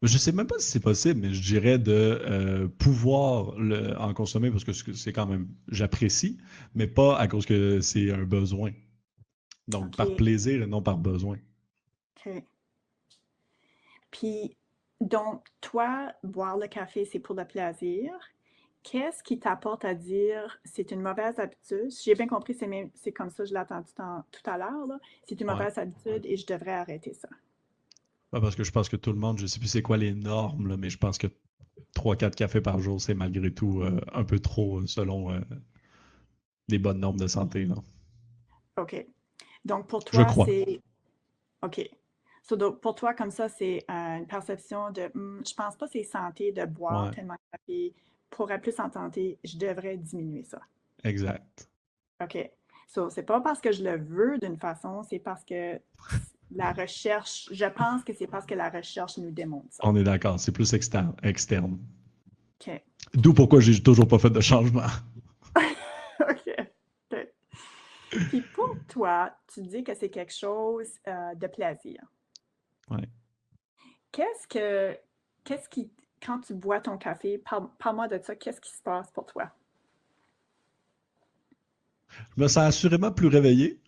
[SPEAKER 1] Je ne sais même pas si c'est possible, mais je dirais de euh, pouvoir en consommer parce que c'est quand même, j'apprécie, mais pas à cause que c'est un besoin. Donc, par plaisir et non par besoin.
[SPEAKER 2] OK. Puis, donc, toi, boire le café, c'est pour le plaisir. Qu'est-ce qui t'apporte à dire c'est une mauvaise habitude? J'ai bien compris, c'est comme ça, je l'ai entendu tout à l'heure. C'est une mauvaise habitude et je devrais arrêter ça
[SPEAKER 1] parce que je pense que tout le monde, je ne sais plus c'est quoi les normes, mais je pense que 3-4 cafés par jour, c'est malgré tout euh, un peu trop euh, selon euh, les bonnes normes de santé. Là.
[SPEAKER 2] OK. Donc pour toi, c'est. OK. pour toi, comme ça, c'est une perception de hmm, je pense pas que c'est santé de boire tellement de café. Pour être plus en santé, je devrais diminuer ça.
[SPEAKER 1] Exact.
[SPEAKER 2] OK. So, c'est pas parce que je le veux d'une façon, c'est parce que la recherche, je pense que c'est parce que la recherche nous démontre ça.
[SPEAKER 1] On est d'accord, c'est plus externe. externe. OK. D'où pourquoi j'ai toujours pas fait de changement.
[SPEAKER 2] OK. Puis pour toi, tu dis que c'est quelque chose euh, de plaisir.
[SPEAKER 1] Oui.
[SPEAKER 2] Qu'est-ce que, qu'est-ce qui, quand tu bois ton café, parle-moi de ça, qu'est-ce qui se passe pour toi?
[SPEAKER 1] Je me sens assurément plus réveillé.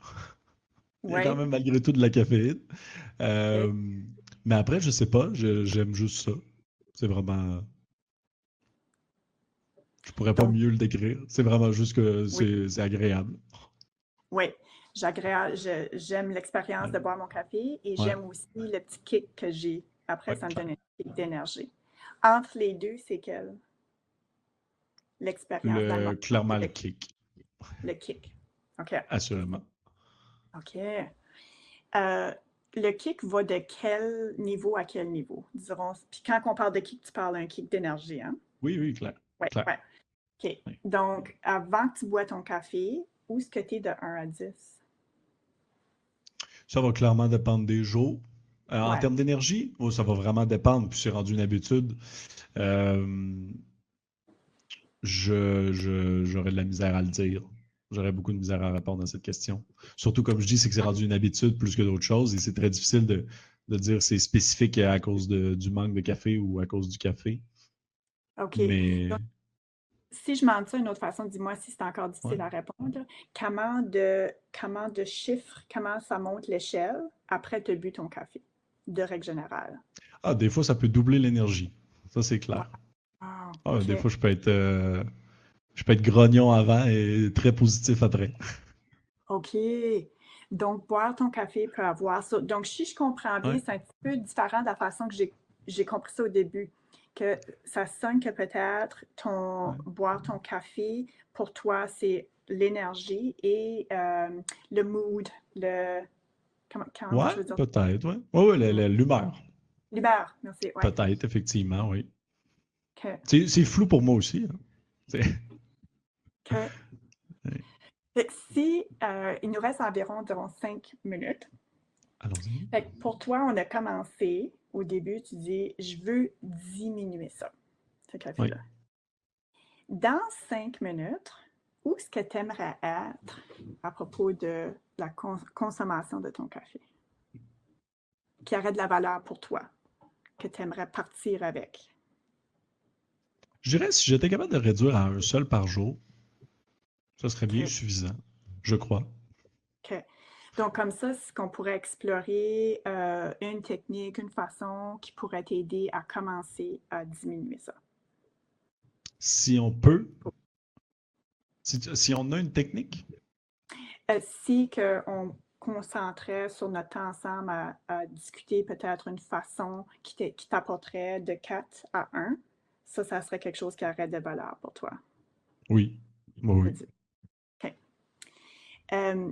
[SPEAKER 1] Il y a quand même malgré tout de la caféine. Euh, mais après, je sais pas, j'aime juste ça. C'est vraiment. Je pourrais pas mieux le décrire. C'est vraiment juste que c'est agréable.
[SPEAKER 2] Oui, j'aime l'expérience de boire mon café et j'aime aussi le petit kick que j'ai. Après, ça me donne un kick d'énergie. Entre les deux, c'est quel? L'expérience.
[SPEAKER 1] Clairement le kick.
[SPEAKER 2] Le kick. OK.
[SPEAKER 1] Assurément.
[SPEAKER 2] OK. Euh, le kick va de quel niveau à quel niveau, dirons? Puis quand on parle de kick, tu parles d'un kick d'énergie, hein?
[SPEAKER 1] Oui, oui, clair.
[SPEAKER 2] Oui, OK. Donc, avant que tu bois ton café, où est-ce que tu es de 1 à 10?
[SPEAKER 1] Ça va clairement dépendre des jours. Euh, en termes d'énergie, oh, ça va vraiment dépendre, puis c'est rendu une habitude. Euh, je, j'aurais de la misère à le dire. J'aurais beaucoup de misère à répondre à cette question. Surtout, comme je dis, c'est que c'est rendu une habitude plus que d'autres choses et c'est très difficile de, de dire c'est spécifique à cause de, du manque de café ou à cause du café.
[SPEAKER 2] OK. Mais... si je m'en dis une autre façon, dis-moi si c'est encore difficile à répondre. Comment de, comment de chiffres, comment ça monte l'échelle après tu as bu ton café, de règle générale?
[SPEAKER 1] Ah, des fois, ça peut doubler l'énergie. Ça, c'est clair.
[SPEAKER 2] Ah,
[SPEAKER 1] Ah, des fois, je peux être euh, je peux être grognon avant et très positif après.
[SPEAKER 2] OK. Donc, boire ton café peut avoir ça. Donc, si je comprends bien, c'est un petit peu différent de la façon que j'ai compris ça au début. Que ça sonne que peut-être ton boire ton café, pour toi, c'est l'énergie et euh, le mood, le.
[SPEAKER 1] Comment, ouais, peut-être, oui. Oui, ouais, l'humeur.
[SPEAKER 2] L'humeur, merci.
[SPEAKER 1] Peut-être, effectivement, oui. C'est flou pour moi aussi. Hein.
[SPEAKER 2] Si euh, il nous reste environ, cinq minutes.
[SPEAKER 1] Allons-y.
[SPEAKER 2] Pour toi, on a commencé au début, tu dis je veux diminuer ça, ce café-là. Dans cinq minutes, où est-ce que tu aimerais être à propos de la consommation de ton café? Qui aurait de la valeur pour toi, que tu aimerais partir avec?
[SPEAKER 1] Je dirais si j'étais capable de réduire à un seul par jour, ça serait bien suffisant, je crois.
[SPEAKER 2] OK. Donc, comme ça, ce qu'on pourrait explorer euh, une technique, une façon qui pourrait t'aider à commencer à diminuer ça.
[SPEAKER 1] Si on peut, si, on a une technique?
[SPEAKER 2] Euh, si on concentrait sur notre temps ensemble à, discuter peut-être une façon qui t'apporterait de 4 à 1, ça, ça serait quelque chose qui aurait de valeur pour toi.
[SPEAKER 1] Oui, oui.
[SPEAKER 2] Euh,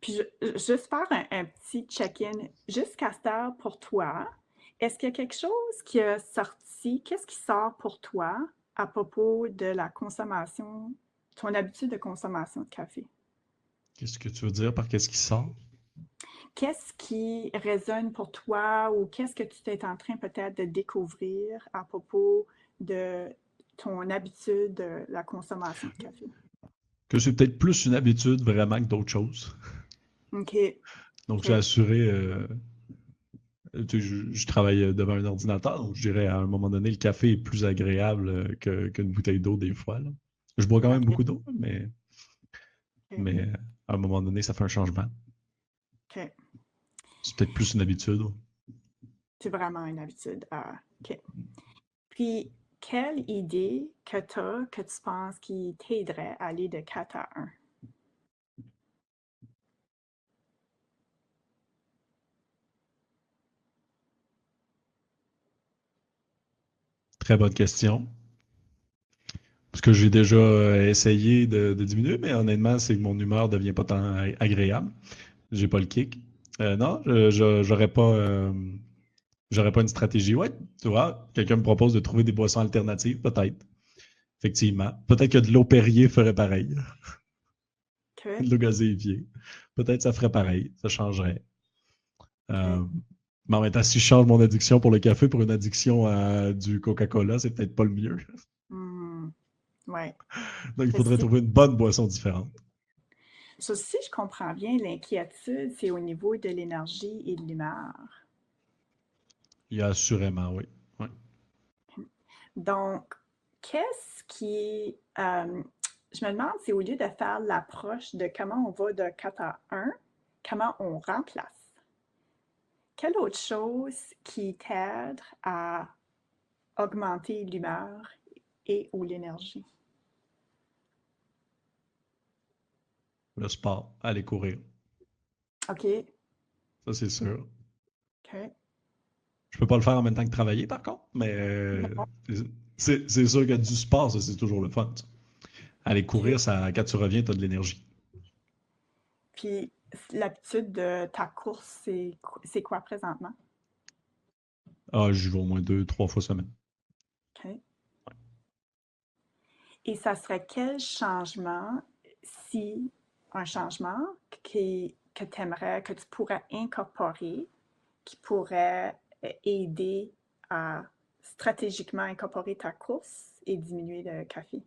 [SPEAKER 2] puis, juste faire un, petit check-in. Jusqu'à cette heure, pour toi, est-ce qu'il y a quelque chose qui a sorti? Qu'est-ce qui sort pour toi à propos de la consommation, ton habitude de consommation de café?
[SPEAKER 1] Qu'est-ce que tu veux dire par qu'est-ce qui sort?
[SPEAKER 2] Qu'est-ce qui résonne pour toi ou qu'est-ce que tu es en train peut-être de découvrir à propos de ton habitude de la consommation de café?
[SPEAKER 1] que c'est peut-être plus une habitude vraiment que d'autres choses.
[SPEAKER 2] OK.
[SPEAKER 1] Donc, j'ai assuré. Euh, je, travaille devant un ordinateur, donc je dirais à un moment donné, le café est plus agréable qu'une bouteille d'eau des fois. Je bois quand même beaucoup d'eau, mais, mais à un moment donné, ça fait un changement.
[SPEAKER 2] OK.
[SPEAKER 1] C'est peut-être plus une habitude.
[SPEAKER 2] C'est vraiment une habitude. Ah, OK. Puis, quelle idée que tu as que tu penses qui t'aiderait à aller de 4 à 1?
[SPEAKER 1] Très bonne question. Parce que j'ai déjà euh, essayé de, diminuer, mais honnêtement, c'est que mon humeur ne devient pas tant agréable. J'ai pas le kick. Euh, non, je n'aurais pas. Euh, J'aurais pas une stratégie. Ouais, tu vois, quelqu'un me propose de trouver des boissons alternatives, peut-être. Effectivement. Peut-être que de l'eau Perrier ferait pareil. de l'eau gazéifiée. Peut-être que ça ferait pareil. Ça changerait. Euh, mais en même temps, si je change mon addiction pour le café pour une addiction à du Coca-Cola, c'est peut-être pas le mieux.
[SPEAKER 2] Ouais.
[SPEAKER 1] Donc, il faudrait trouver une bonne boisson différente.
[SPEAKER 2] Ça, si je comprends bien, l'inquiétude, c'est au niveau de l'énergie et de l'humeur.
[SPEAKER 1] Il y a assurément, oui.
[SPEAKER 2] Donc, qu'est-ce qui. Euh, je me demande si au lieu de faire l'approche de comment on va de 4 à 1, comment on remplace? Quelle autre chose qui t'aide à augmenter l'humeur et ou l'énergie?
[SPEAKER 1] Le sport, aller courir.
[SPEAKER 2] OK.
[SPEAKER 1] Ça, c'est sûr.
[SPEAKER 2] OK.
[SPEAKER 1] Je peux pas le faire en même temps que travailler, par contre, mais euh, c'est sûr que du sport, ça, c'est toujours le fun. Aller courir, ça, quand tu reviens, tu as de l'énergie.
[SPEAKER 2] Puis, l'habitude de ta course, c'est quoi présentement?
[SPEAKER 1] Ah, j'y vais au moins deux, trois fois semaine.
[SPEAKER 2] OK. Et ça serait quel changement, si un changement qui, que tu aimerais, que tu pourrais incorporer, qui pourrait aider à stratégiquement incorporer ta course et diminuer le café?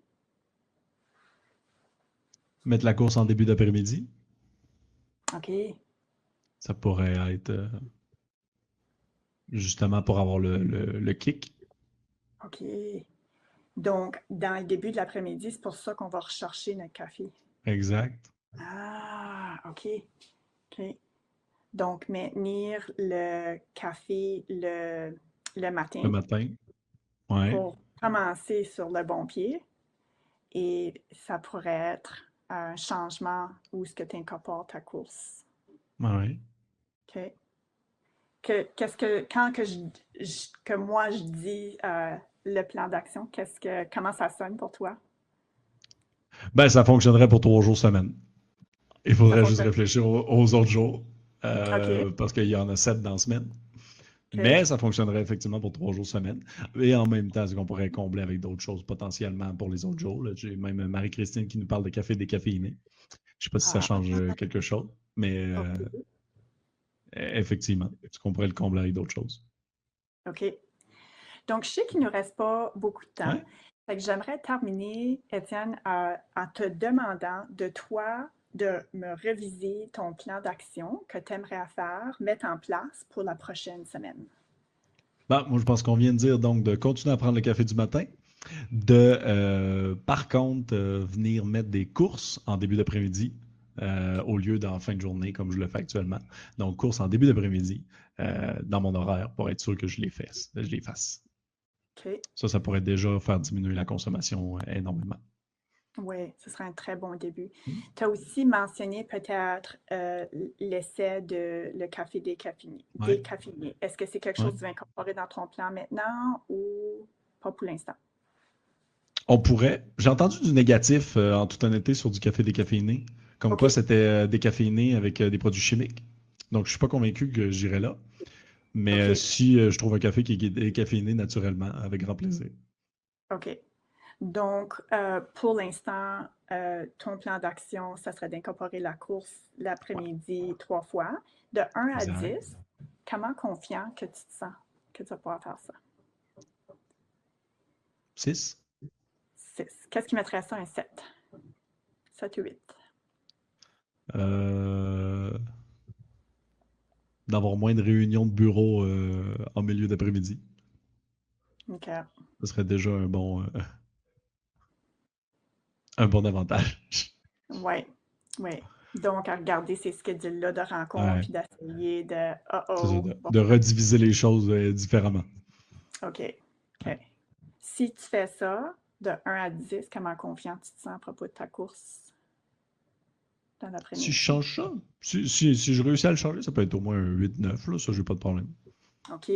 [SPEAKER 1] Mettre la course en début d'après-midi.
[SPEAKER 2] OK.
[SPEAKER 1] Ça pourrait être euh, justement pour avoir le, le, kick.
[SPEAKER 2] OK. Donc, dans le début de l'après-midi, c'est pour ça qu'on va rechercher notre café.
[SPEAKER 1] Exact.
[SPEAKER 2] Ah, OK. OK. Donc, maintenir le café le, le matin.
[SPEAKER 1] Le matin. Ouais.
[SPEAKER 2] Pour commencer sur le bon pied et ça pourrait être un changement où ce que tu incorpores ta course.
[SPEAKER 1] Oui.
[SPEAKER 2] OK. Que, qu'est-ce que, quand que, je, que moi je dis euh, le plan d'action, qu'est-ce que, comment ça sonne pour toi?
[SPEAKER 1] Ben, ça fonctionnerait pour trois jours semaine. Il faudrait juste réfléchir aux, autres jours. Euh, parce qu'il y en a sept dans la semaine. Mais ça fonctionnerait effectivement pour trois jours semaine. Et en même temps, c'est qu'on pourrait combler avec d'autres choses potentiellement pour les autres jours? J'ai même Marie-Christine qui nous parle de café décaféiné. Je ne sais pas si ça ah. change euh, quelque chose, mais euh, effectivement, est-ce qu'on pourrait le combler avec d'autres choses?
[SPEAKER 2] OK. Donc, je sais qu'il ne nous reste pas beaucoup de temps. j'aimerais terminer, Étienne, en te demandant de toi de me réviser ton plan d'action que tu aimerais faire, mettre en place pour la prochaine semaine?
[SPEAKER 1] Moi, je pense qu'on vient de dire donc de continuer à prendre le café du matin, de euh, par contre euh, venir mettre des courses en début d'après-midi euh, au lieu d'en fin de journée comme je le fais actuellement. Donc, courses en début d'après-midi dans mon horaire pour être sûr que je les fasse. Je les fasse. Ça, ça pourrait déjà faire diminuer la consommation énormément.
[SPEAKER 2] Oui, ce serait un très bon début. Mmh. Tu as aussi mentionné peut-être euh, l'essai de le café décaféiné. décaféiné. Est-ce que c'est quelque chose que tu vas incorporer dans ton plan maintenant ou pas pour l'instant?
[SPEAKER 1] On pourrait. J'ai entendu du négatif, euh, en toute honnêteté, sur du café décaféiné. Comme quoi, c'était euh, décaféiné avec des produits chimiques. Donc, je ne suis pas convaincu que j'irai là. Mais si je trouve un café qui est décaféiné naturellement, avec grand plaisir.
[SPEAKER 2] OK. Donc, euh, pour l'instant, euh, ton plan d'action, ça serait d'incorporer la course l'après-midi trois fois. De 1 à 10, comment confiant que tu te sens que tu vas pouvoir faire ça?
[SPEAKER 1] 6.
[SPEAKER 2] 6. Qu'est-ce qui mettrait ça un 7? 7 ou 8?
[SPEAKER 1] Euh, d'avoir moins de réunions de bureau en milieu d'après-midi.
[SPEAKER 2] OK.
[SPEAKER 1] Ce serait déjà un bon un bon avantage.
[SPEAKER 2] Oui, oui. Donc, à regarder ces schedules-là de rencontres, puis d'essayer de,
[SPEAKER 1] de, rediviser les choses euh, différemment.
[SPEAKER 2] OK. OK. Si tu fais ça, de 1 à 10, comment confiant tu te sens à propos de ta course
[SPEAKER 1] dans l'après-midi? Si je change ça, si, si, si, je réussis à le changer, ça peut être au moins un 8-9, là, ça, j'ai pas de problème.
[SPEAKER 2] OK.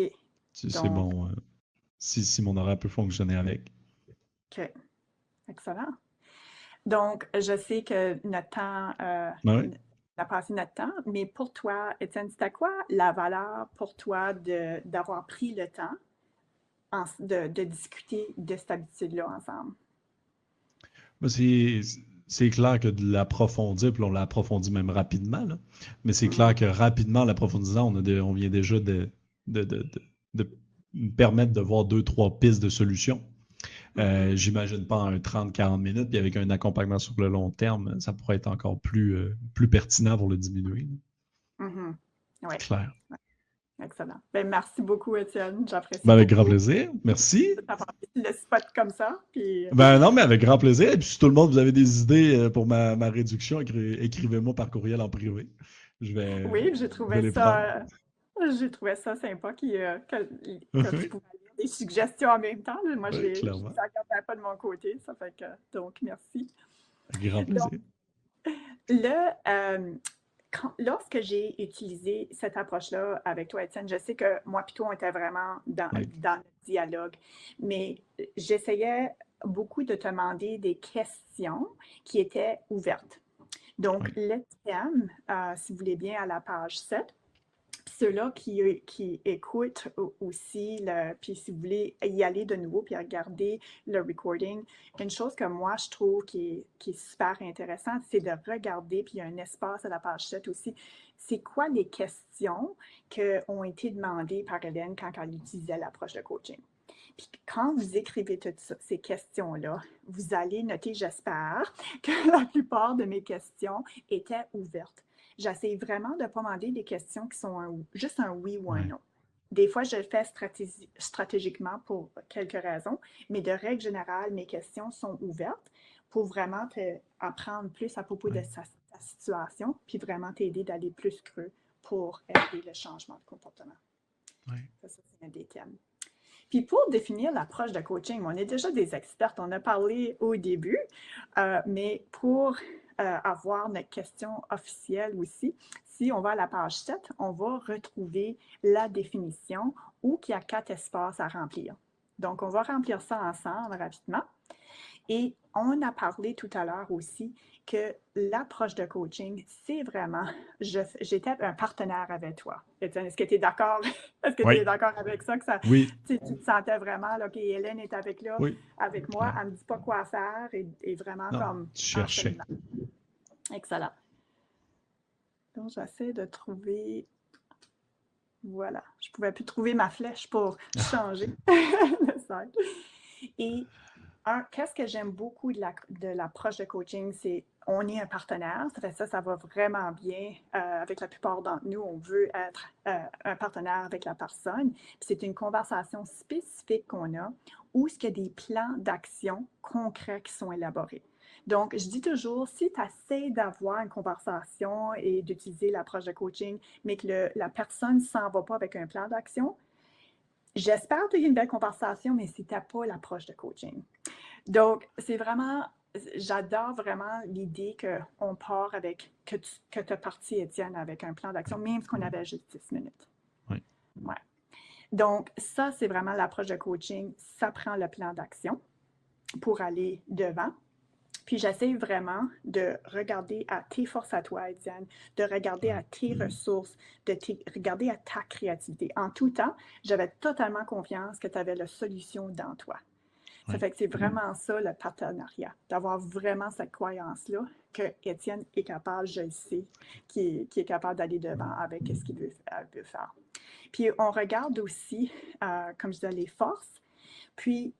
[SPEAKER 1] Si c'est bon, euh, si, si mon horaire peut fonctionner avec.
[SPEAKER 2] OK. Excellent. Donc, je sais que notre temps, euh, on a passé notre temps, mais pour toi, Étienne, c'était quoi la valeur pour toi d'avoir pris le temps de, discuter de cette habitude-là ensemble?
[SPEAKER 1] Ben, c'est clair que de l'approfondir, puis on l'approfondit même rapidement, mais c'est clair que rapidement, l'approfondissant, on, on vient déjà de, de, de, de, permettre de voir deux, trois pistes de solutions. Euh, j'imagine pas un 30-40 minutes, puis avec un accompagnement sur le long terme, ça pourrait être encore plus, euh, plus pertinent pour le diminuer.
[SPEAKER 2] Mm Clair. Excellent. Ben, merci beaucoup, Étienne. J'apprécie.
[SPEAKER 1] Ben, avec grand plaisir. Merci.
[SPEAKER 2] Le spot comme ça. Puis...
[SPEAKER 1] Ben non, mais avec grand plaisir. Et puis si tout le monde, vous avez des idées euh, pour ma, ma réduction, écrivez-moi par courriel en privé. Je vais,
[SPEAKER 2] oui, j'ai trouvé ça. J'ai trouvé ça sympa qui, que, que des suggestions en même temps. Moi, je ne regardais pas de mon côté. Ça fait que, donc, merci.
[SPEAKER 1] Grand plaisir.
[SPEAKER 2] Euh, lorsque j'ai utilisé cette approche-là avec toi, Étienne, je sais que moi et toi, on était vraiment dans, dans le dialogue, mais j'essayais beaucoup de te demander des questions qui étaient ouvertes. Donc, le thème, euh, si vous voulez bien, à la page 7, ceux-là qui, qui écoutent aussi, puis si vous voulez y aller de nouveau puis regarder le recording, une chose que moi je trouve qui est, qui est super intéressante, c'est de regarder, puis il y a un espace à la page 7 aussi, c'est quoi les questions qui ont été demandées par Hélène quand elle utilisait l'approche de coaching? Puis quand vous écrivez toutes ces questions-là, vous allez noter, j'espère, que la plupart de mes questions étaient ouvertes j'essaie vraiment de ne pas demander des questions qui sont juste un oui ou un non. Des fois, je le fais stratégiquement pour quelques raisons, mais de règle générale, mes questions sont ouvertes pour vraiment apprendre plus à propos de sa, situation, puis vraiment t'aider d'aller plus creux pour aider le changement de comportement.
[SPEAKER 1] Ça,
[SPEAKER 2] c'est un des thèmes. Puis pour définir l'approche de coaching, on est déjà des experts, on a parlé au début, euh, mais pour euh, avoir notre question officielle aussi, si on va à la page 7, on va retrouver la définition où il y a quatre espaces à remplir. Donc, on va remplir ça ensemble rapidement. Et on a parlé tout à l'heure aussi que l'approche de coaching, c'est vraiment, j'étais un partenaire avec toi. Est-ce que tu es d'accord? Est-ce que tu es d'accord avec ça? Que ça
[SPEAKER 1] oui.
[SPEAKER 2] Tu, te sentais vraiment, là, OK, Hélène est avec, là, avec moi, elle ne me dit pas quoi faire et, vraiment comme.
[SPEAKER 1] Tu cherchais.
[SPEAKER 2] Excellent. Donc, j'essaie de trouver. Voilà. Je ne pouvais plus trouver ma flèche pour changer le site. Et qu'est-ce que j'aime beaucoup de l'approche de, coaching, c'est on est un partenaire. Ça fait ça, ça va vraiment bien euh, avec la plupart d'entre nous. On veut être euh, un partenaire avec la personne. C'est une conversation spécifique qu'on a où il y a des plans d'action concrets qui sont élaborés. Donc, je dis toujours, si tu essaies d'avoir une conversation et d'utiliser l'approche de coaching, mais que la personne ne s'en va pas avec un plan d'action, j'espère que tu as une belle conversation, mais si tu n'as pas l'approche de coaching. Donc, c'est vraiment, j'adore vraiment l'idée qu'on part avec, que tu que as parti, Étienne, avec un plan d'action, même si on avait juste 10 minutes.
[SPEAKER 1] Oui.
[SPEAKER 2] Ouais. Donc, ça, c'est vraiment l'approche de coaching. Ça prend le plan d'action pour aller devant. Puis j'essaie vraiment de regarder à tes forces à toi, Étienne, de regarder à tes ressources, de regarder à ta créativité. En tout temps, j'avais totalement confiance que tu avais la solution dans toi. Ça fait que c'est vraiment ça le partenariat, d'avoir vraiment cette croyance-là que Étienne est capable, je le sais, qui est, capable d'aller devant avec ce qu'il veut, faire. Puis on regarde aussi, euh, comme je disais, les forces. Puis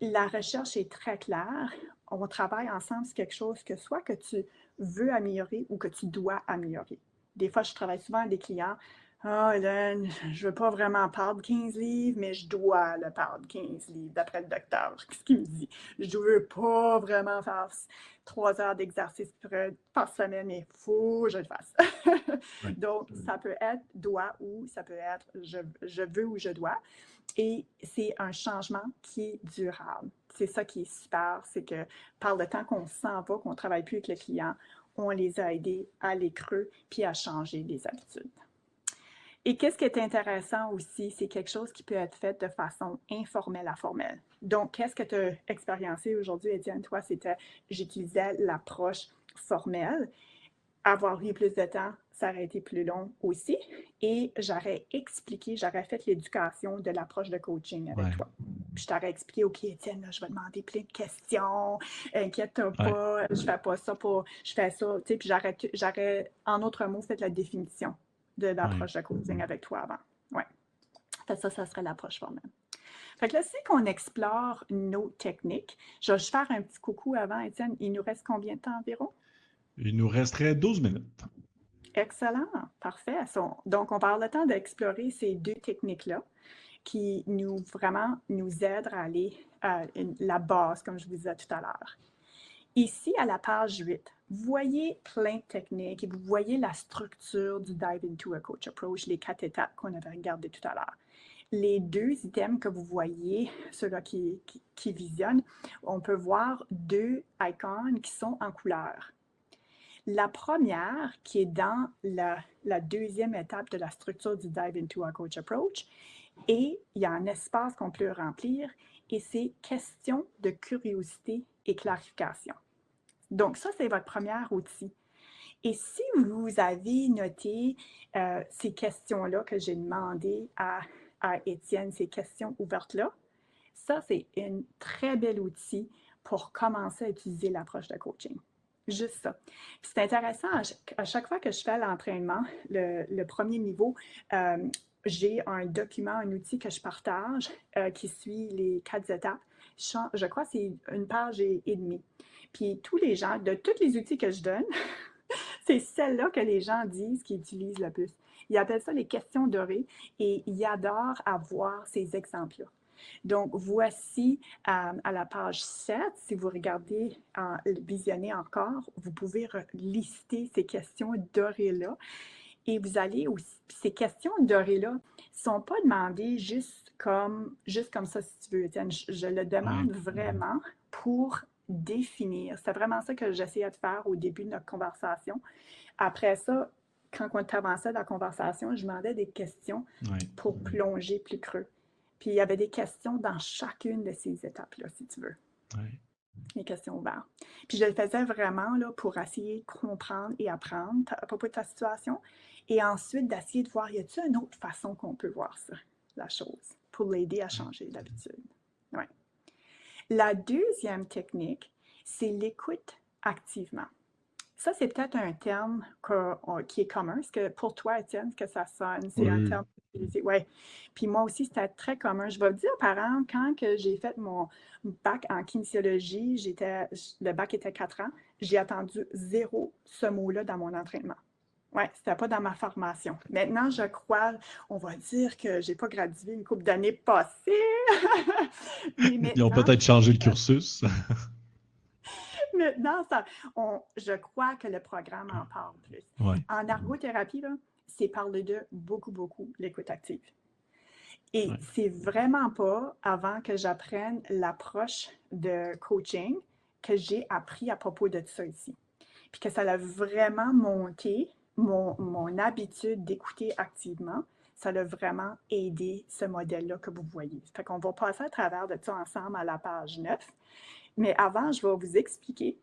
[SPEAKER 2] la recherche est très claire. On travaille ensemble sur quelque chose que soit que tu veux améliorer ou que tu dois améliorer. Des fois, je travaille souvent avec des clients. Ah, oh, Hélène, je ne veux pas vraiment perdre 15 livres, mais je dois le perdre 15 livres, d'après le docteur. Qu'est-ce qu'il me dit? Je ne veux pas vraiment faire trois heures d'exercice par semaine, mais il faut que je le fasse. Donc, ça peut être doit ou ça peut être je, je veux ou je dois. Et c'est un changement qui est durable. C'est ça qui est super, c'est que par le temps qu'on s'en va, qu'on ne travaille plus avec les clients, on les a aidés à les creux puis à changer les habitudes. Et qu'est-ce qui est intéressant aussi, c'est quelque chose qui peut être fait de façon informelle à formelle. Donc, qu'est-ce que tu as expériencé aujourd'hui, Étienne? Toi, c'était j'utilisais l'approche formelle. Avoir eu plus de temps, ça aurait été plus long aussi. Et j'aurais expliqué, j'aurais fait l'éducation de l'approche de coaching avec toi. Puis je t'aurais expliqué, OK, Étienne, je vais demander plein de questions, inquiète-toi pas, je fais pas ça pour, je fais ça. Tu sais, puis j'aurais, en autres mots, fait la définition de l'approche de coaching avec toi avant. Oui. Ça, ça serait l'approche formelle. Fait que là, c'est qu'on explore nos techniques. Je vais faire un petit coucou avant, Étienne. Il nous reste combien de temps environ?
[SPEAKER 1] Il nous resterait 12 minutes.
[SPEAKER 2] Excellent, parfait. Donc, on parle le temps d'explorer ces deux techniques-là qui nous vraiment nous aident à aller à la base, comme je vous disais tout à l'heure. Ici, à la page 8, vous voyez plein de techniques et vous voyez la structure du Dive into a Coach Approach, les quatre étapes qu'on avait regardées tout à l'heure. Les deux items que vous voyez, ceux-là qui, qui visionnent, on peut voir deux icônes qui sont en couleur. La première, qui est dans la, deuxième étape de la structure du Dive into a Coach Approach, et il y a un espace qu'on peut remplir, et c'est question de curiosité et clarification. Donc, ça, c'est votre premier outil. Et si vous avez noté euh, ces questions-là que j'ai demandées à, à Étienne, ces questions ouvertes-là, ça, c'est un très bel outil pour commencer à utiliser l'approche de coaching. Juste ça. C'est intéressant, à chaque, fois que je fais l'entraînement, le, premier niveau, euh, j'ai un document, un outil que je partage euh, qui suit les quatre étapes. Je, crois que c'est une page et, demie. Puis tous les gens, de tous les outils que je donne, c'est celle-là que les gens disent qu'ils utilisent le plus. Ils appellent ça les questions dorées et ils adorent avoir ces exemples-là. Donc, voici euh, à la page 7, si vous regardez, visionnez encore, vous pouvez lister ces questions dorées-là. Et vous allez aussi, ces questions dorées-là ne sont pas demandées juste comme, juste comme ça, si tu veux, Étienne. Je, le demande vraiment pour définir. C'est vraiment ça que j'essayais de faire au début de notre conversation. Après ça, quand on avançait dans la conversation, je demandais des questions pour plonger plus creux. Puis il y avait des questions dans chacune de ces étapes-là, si tu veux. Les questions ouvertes. Puis je le faisais vraiment là, pour essayer de comprendre et apprendre à propos de ta situation. Et ensuite, d'essayer de voir, y a-t-il une autre façon qu'on peut voir ça, la chose, pour l'aider à changer d'habitude? Ouais. La deuxième technique, c'est l'écoute activement. Ça, c'est peut-être un terme qui est commun. Est-ce que pour toi, Étienne, que ça sonne? C'est un terme Oui. Puis moi aussi, c'était très commun. Je vais vous dire, par exemple, quand j'ai fait mon bac en kinésiologie, j'étais, le bac était quatre ans, j'ai attendu zéro ce mot-là dans mon entraînement. Oui, c'était pas dans ma formation. Maintenant, je crois, on va dire que j'ai pas gradué une couple d'années passées.
[SPEAKER 1] Ils ont peut-être changé le cursus.
[SPEAKER 2] maintenant, ça, je crois que le programme en parle plus. En ergothérapie, c'est parler de beaucoup, beaucoup l'écoute active. Et c'est vraiment pas avant que j'apprenne l'approche de coaching que j'ai appris à propos de ça ici. Puis que ça a vraiment monté mon, mon habitude d'écouter activement. Ça a vraiment aidé ce modèle-là que vous voyez. Fait qu'on va passer à travers de ça ensemble à la page 9. Mais avant, je vais vous expliquer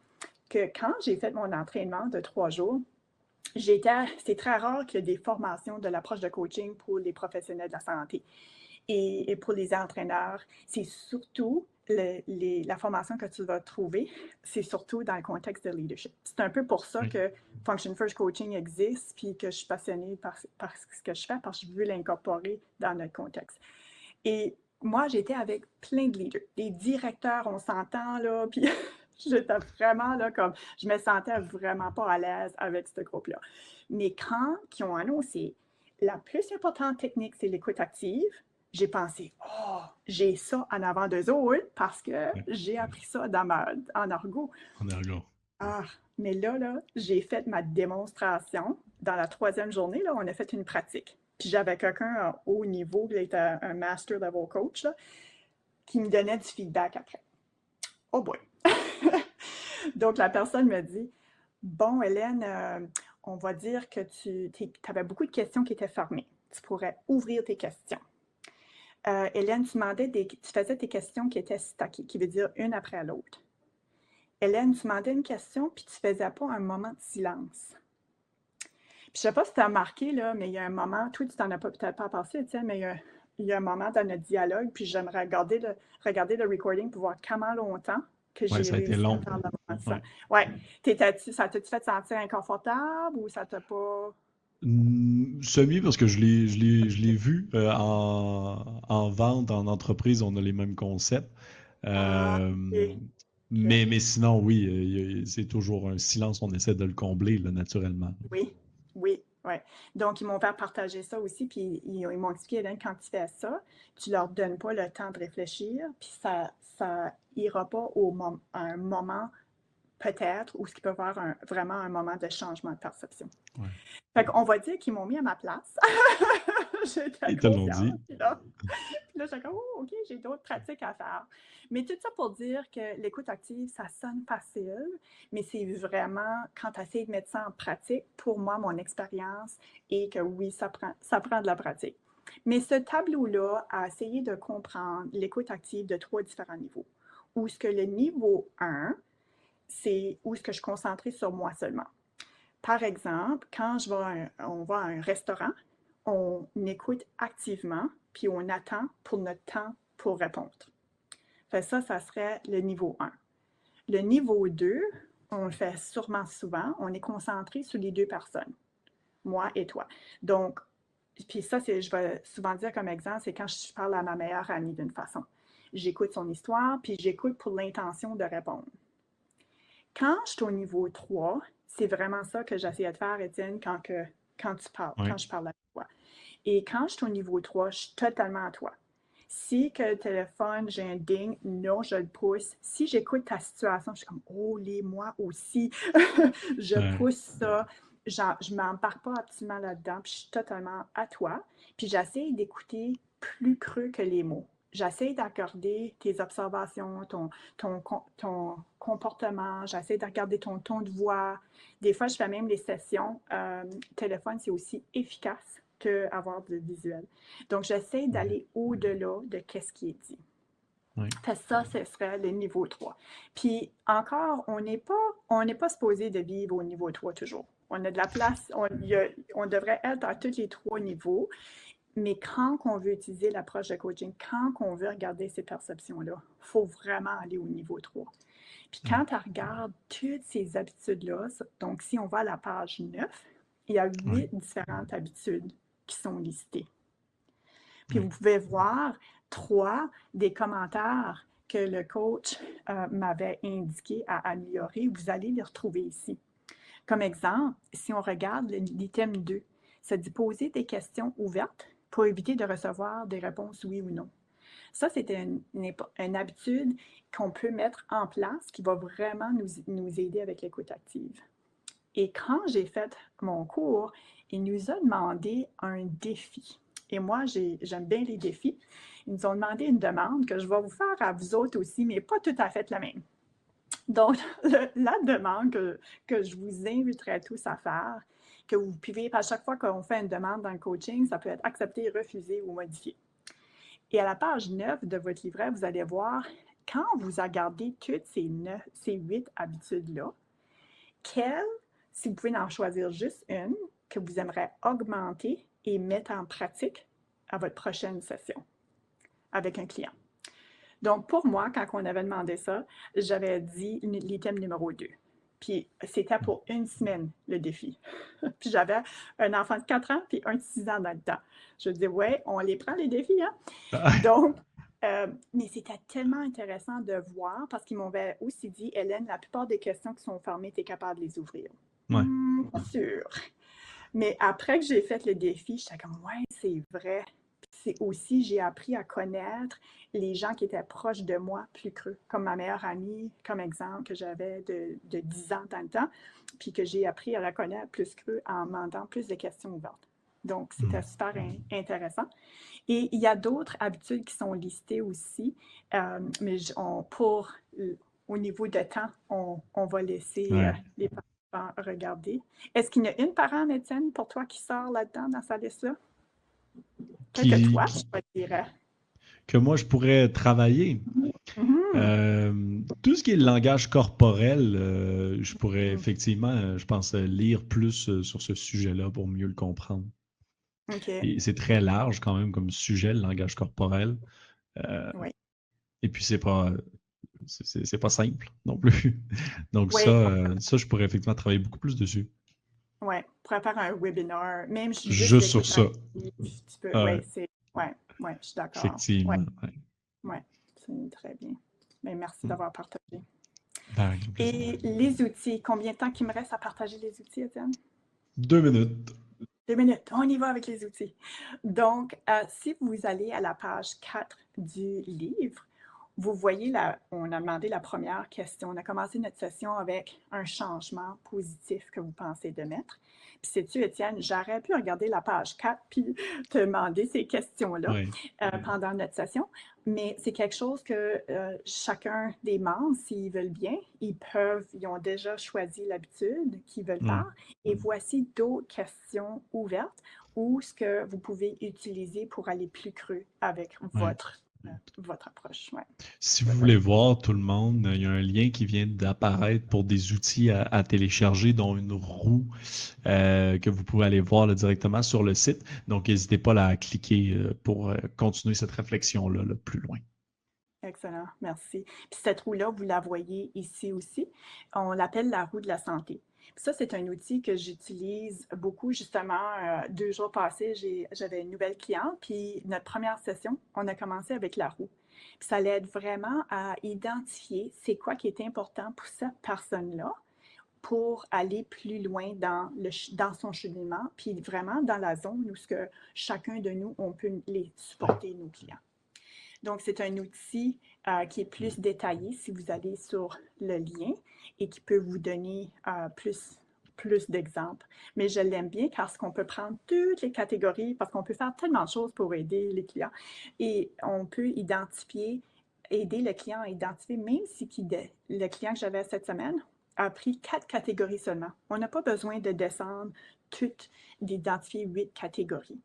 [SPEAKER 2] que quand j'ai fait mon entraînement de trois jours, c'est très rare qu'il y ait des formations de l'approche de coaching pour les professionnels de la santé. Et, pour les entraîneurs, c'est surtout la formation que tu vas trouver, c'est surtout dans le contexte de leadership. C'est un peu pour ça que Function First Coaching existe, puis que je suis passionnée par, par ce que je fais, parce que je veux l'incorporer dans notre contexte. Et moi, j'étais avec plein de leaders, des directeurs, on s'entend là, puis j'étais vraiment là comme, je me sentais vraiment pas à l'aise avec ce groupe-là. Mais quand ils ont annoncé, la plus importante technique, c'est l'écoute active, j'ai pensé, oh, j'ai ça en avant d'eux autres parce que j'ai appris ça dans ma, en argot.
[SPEAKER 1] En argot.
[SPEAKER 2] Ah, mais là, là, j'ai fait ma démonstration. Dans la troisième journée, là, on a fait une pratique. Puis j'avais quelqu'un à haut niveau, qui était un master level coach, qui me donnait du feedback après. Oh boy! Donc la personne me dit Bon, Hélène, euh, on va dire que tu avais beaucoup de questions qui étaient fermées. Tu pourrais ouvrir tes questions. Euh, Hélène, tu, demandais des, faisais tes questions qui étaient stackées, qui veut dire une après l'autre. Hélène, tu demandais une question, puis tu ne faisais pas un moment de silence je ne sais pas si tu as remarqué, mais il y a un moment, toi, tu n'en as peut-être pas passé, mais il y, a, un moment dans notre dialogue, puis j'aimerais regarder le, regarder le recording pour voir comment longtemps que j'ai ouais,
[SPEAKER 1] ça a été long.
[SPEAKER 2] Ça. Ouais. ça t'a-tu fait sentir inconfortable ou ça t'a pas?
[SPEAKER 1] Mmh, semi, parce que je l'ai vu euh, en, vente, en entreprise, on a les mêmes concepts. Ah, euh, mais, mais sinon, oui, c'est toujours un silence, on essaie de le combler là, naturellement.
[SPEAKER 2] Oui, oui, Donc, ils m'ont fait partager ça aussi, puis ils, m'ont expliqué, quand tu fais ça, tu leur donnes pas le temps de réfléchir, puis ça ça ira pas au à un moment peut-être où ce qui peut avoir un, vraiment un moment de changement de perception. Ouais. Fait qu'on va dire qu'ils m'ont mis à ma place.
[SPEAKER 1] Ils te l'ont dit.
[SPEAKER 2] Puis là, là j'ai comme, oh, OK, j'ai d'autres pratiques à faire. Mais tout ça pour dire que l'écoute active, ça sonne facile, mais c'est vraiment quand tu essaies de mettre ça en pratique, pour moi, mon expérience est que oui, ça prend, ça prend de la pratique. Mais ce tableau-là a essayé de comprendre l'écoute active de trois différents niveaux. Où ce que le niveau 1, c'est où ce que je suis concentrée sur moi seulement. Par exemple, quand je vais on va à un restaurant, on écoute activement, puis on attend pour notre temps pour répondre. ça, ça serait le niveau 1. Le niveau 2, on le fait sûrement souvent, on est concentré sur les deux personnes, moi et toi. Donc, puis ça, je vais souvent dire comme exemple, c'est quand je parle à ma meilleure amie d'une façon. J'écoute son histoire, puis j'écoute pour l'intention de répondre. Quand je suis au niveau 3, c'est vraiment ça que j'essaie de faire, Étienne, quand, que, quand tu parles, quand je parle à toi. Et quand je suis au niveau 3, je suis totalement à toi. Si que le téléphone, j'ai un ding, non, je le pousse. Si j'écoute ta situation, je suis comme, oh, les moi aussi, je pousse ça. je ne m'embarque pas absolument là-dedans, puis je suis totalement à toi. Puis j'essaie d'écouter plus creux que les mots. J'essaie d'accorder tes observations, ton, ton, ton comportement, j'essaie de regarder ton ton de voix. Des fois, je fais même les sessions. Euh, téléphone, c'est aussi efficace qu'avoir de visuel. Donc, j'essaie d'aller au-delà de ce qui est dit. ça, ce serait le niveau 3. Puis encore, on n'est pas, on pas supposé de vivre au niveau 3 toujours. On a de la place, on, on devrait être à tous les trois niveaux. Mais quand on veut utiliser l'approche de coaching, quand on veut regarder ces perceptions-là, il faut vraiment aller au niveau 3. Puis mm. quand tu regardes toutes ces habitudes-là, donc si on va à la page 9, il y a huit différentes habitudes qui sont listées. Puis vous pouvez voir trois des commentaires que le coach euh, m'avait indiqué à améliorer. Vous allez les retrouver ici. Comme exemple, si on regarde l'item 2, ça dit poser des questions ouvertes pour éviter de recevoir des réponses oui ou non. Ça, c'est une, habitude qu'on peut mettre en place qui va vraiment nous, nous aider avec l'écoute active. Et quand j'ai fait mon cours, il nous a demandé un défi. Et moi, j'aime bien les défis. Ils nous ont demandé une demande que je vais vous faire à vous autres aussi, mais pas tout à fait la même. Donc, la demande que, que, je vous inviterai tous à faire, que vous pouvez, à chaque fois qu'on fait une demande dans le coaching, ça peut être accepté, refusé ou modifié. Et à la page 9 de votre livret, vous allez voir, quand vous regardez toutes ces, ces huit habitudes-là, quelles, si vous pouvez en choisir juste une, que vous aimeriez augmenter et mettre en pratique à votre prochaine session avec un client. Donc, pour moi, quand on avait demandé ça, j'avais dit l'item numéro 2. Puis, c'était pour une semaine, le défi. puis, j'avais un enfant de 4 ans puis un de 6 ans dans le temps. Je dis, ouais, on les prend, les défis, hein? Donc, euh, mais c'était tellement intéressant de voir parce qu'ils m'avaient aussi dit, Hélène, la plupart des questions qui sont fermées, tu es capable de les ouvrir. Hmm, pas sûr. Mais après que j'ai fait le défi, j'étais comme, ouais, c'est vrai. C'est aussi, j'ai appris à connaître les gens qui étaient proches de moi plus creux, comme ma meilleure amie, comme exemple, que j'avais de, de 10 ans dans le temps, puis que j'ai appris à la connaître plus creux en demandant plus de questions ouvertes. Donc, c'était hmm. super intéressant. Et il y a d'autres habitudes qui sont listées aussi, euh, mais pour, au niveau de temps, on, on va laisser euh, les regarder. Est-ce qu'il y en a une par an, Étienne, pour toi qui sort là-dedans, dans sa liste-là? Que toi, je dirais.
[SPEAKER 1] Que moi, je pourrais travailler. Mm-hmm. Euh, tout ce qui est le langage corporel, euh, je pourrais mm. effectivement, euh, je pense, lire plus sur ce sujet-là pour mieux le comprendre. C'est très large quand même comme sujet, le langage corporel. oui. Et puis, c'est pas c'est pas simple non plus. Donc ça, ça, je pourrais effectivement travailler beaucoup plus dessus.
[SPEAKER 2] Oui, pourrais faire un webinar, même
[SPEAKER 1] juste, juste sur ça.
[SPEAKER 2] Oui, ouais, ouais, je suis d'accord.
[SPEAKER 1] Effectivement.
[SPEAKER 2] Oui, c'est très bien. Mais merci mm. d'avoir partagé. Ben, Et les outils, combien de temps qu'il me reste à partager les outils, Étienne?
[SPEAKER 1] Deux minutes.
[SPEAKER 2] Deux minutes, on y va avec les outils. Donc, euh, si vous allez à la page 4 du livre, vous voyez, là, on a demandé la première question. On a commencé notre session avec un changement positif que vous pensez de mettre. Puis, sais-tu, Étienne, j'aurais pu regarder la page 4 puis te demander ces questions-là euh, pendant notre session, mais c'est quelque chose que euh, chacun des membres, s'ils veulent bien, ils peuvent, ils ont déjà choisi l'habitude qu'ils veulent faire. Et voici d'autres questions ouvertes ou ce que vous pouvez utiliser pour aller plus creux avec votre votre approche.
[SPEAKER 1] Si vous voulez voir tout le monde, il y a un lien qui vient d'apparaître pour des outils à, télécharger, dont une roue euh, que vous pouvez aller voir directement sur le site. Donc, n'hésitez pas à cliquer euh, pour euh, continuer cette réflexion-là plus loin.
[SPEAKER 2] Excellent, merci. Puis cette roue-là, vous la voyez ici aussi. On l'appelle la roue de la santé. Ça, c'est un outil que j'utilise beaucoup. Justement, euh, deux jours passés, j'avais une nouvelle cliente, puis notre première session, on a commencé avec la roue. Puis ça l'aide vraiment à identifier c'est quoi qui est important pour cette personne-là pour aller plus loin dans, le, dans son cheminement, puis vraiment dans la zone où ce que chacun de nous, on peut les supporter, nos clients. Donc, c'est un outil euh, qui est plus détaillé si vous allez sur le lien et qui peut vous donner euh, plus, plus d'exemples. Mais je l'aime bien parce qu'on peut prendre toutes les catégories, parce qu'on peut faire tellement de choses pour aider les clients. Et on peut identifier, aider le client à identifier, même si le client que j'avais cette semaine a pris quatre catégories seulement. On n'a pas besoin de descendre toutes, d'identifier huit catégories.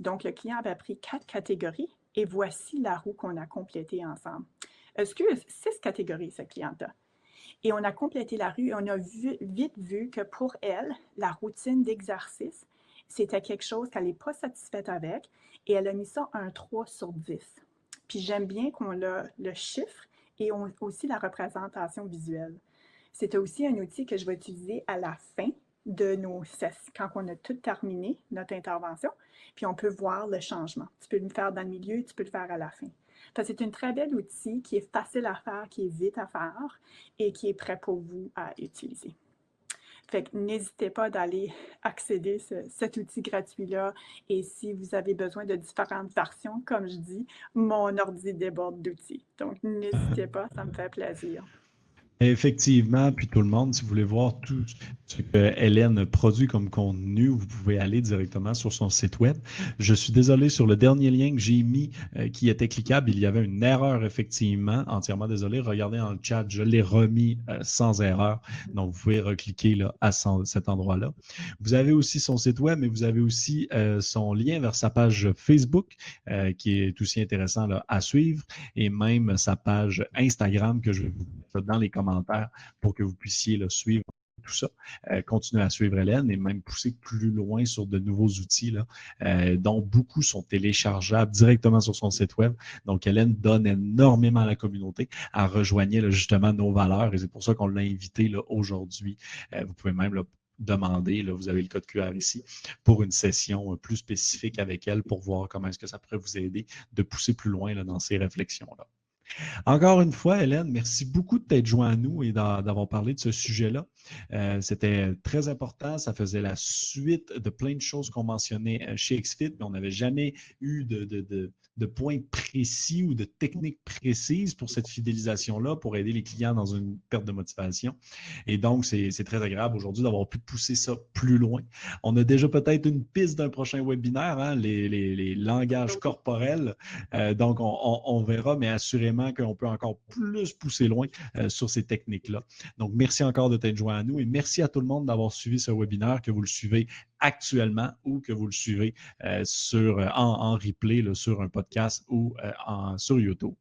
[SPEAKER 2] Donc, le client avait pris quatre catégories et voici la roue qu'on a complétée ensemble. Excuse, six catégories, ce client-là. Et on a complété la rue et on a vite vu que pour elle, la routine d'exercice, c'était quelque chose qu'elle n'est pas satisfaite avec et elle a mis ça un 3 sur 10. Puis j'aime bien qu'on a le chiffre et aussi la représentation visuelle. C'était aussi un outil que je vais utiliser à la fin de nos sessions, quand on a tout terminé notre intervention, puis on peut voir le changement. Tu peux le faire dans le milieu, tu peux le faire à la fin. C'est un très bel outil qui est facile à faire, qui est vite à faire et qui est prêt pour vous à utiliser. Fait n'hésitez pas d'aller accéder à cet outil gratuit-là. Et si vous avez besoin de différentes versions, comme je dis, mon ordi déborde d'outils. Donc, n'hésitez pas, ça me fait plaisir.
[SPEAKER 1] Effectivement, puis tout le monde, si vous voulez voir tout ce que Hélène produit comme contenu, vous pouvez aller directement sur son site web. Je suis désolé sur le dernier lien que j'ai mis euh, qui était cliquable, il y avait une erreur effectivement, entièrement désolé. Regardez dans le chat, je l'ai remis euh, sans erreur. Donc vous pouvez recliquer là, à cet endroit-là. Vous avez aussi son site web, mais vous avez aussi euh, son lien vers sa page Facebook qui est aussi intéressant à suivre et même sa page Instagram que je vais vous mettre dans les commentaires pour que vous puissiez suivre tout ça. Euh, continuer à suivre Hélène et même pousser plus loin sur de nouveaux outils, là, euh, dont beaucoup sont téléchargeables directement sur son site web. Donc, Hélène donne énormément à la communauté à rejoindre justement nos valeurs et c'est pour ça qu'on l'a invité aujourd'hui. Euh, vous pouvez même demander, là, vous avez le code QR ici, pour une session plus spécifique avec elle pour voir comment est-ce que ça pourrait vous aider de pousser plus loin là, dans ces réflexions-là. Encore une fois, Hélène, merci beaucoup de t'être joint à nous et d'avoir parlé de ce sujet-là. Euh, c'était très important. Ça faisait la suite de plein de choses qu'on mentionnait euh, chez XFIT, mais on n'avait jamais eu de, de points précis ou de techniques précises pour cette fidélisation-là, pour aider les clients dans une perte de motivation. Et donc, c'est très agréable aujourd'hui d'avoir pu pousser ça plus loin. On a déjà peut-être une piste d'un prochain webinaire, hein, les, langages corporels. Euh, donc, on, verra, mais assurément qu'on peut encore plus pousser loin euh, sur ces techniques-là. Donc, merci encore de t'être joint à nous et merci à tout le monde d'avoir suivi ce webinaire, que vous le suivez actuellement ou que vous le suivez euh, sur, en, replay sur un podcast ou euh, sur YouTube.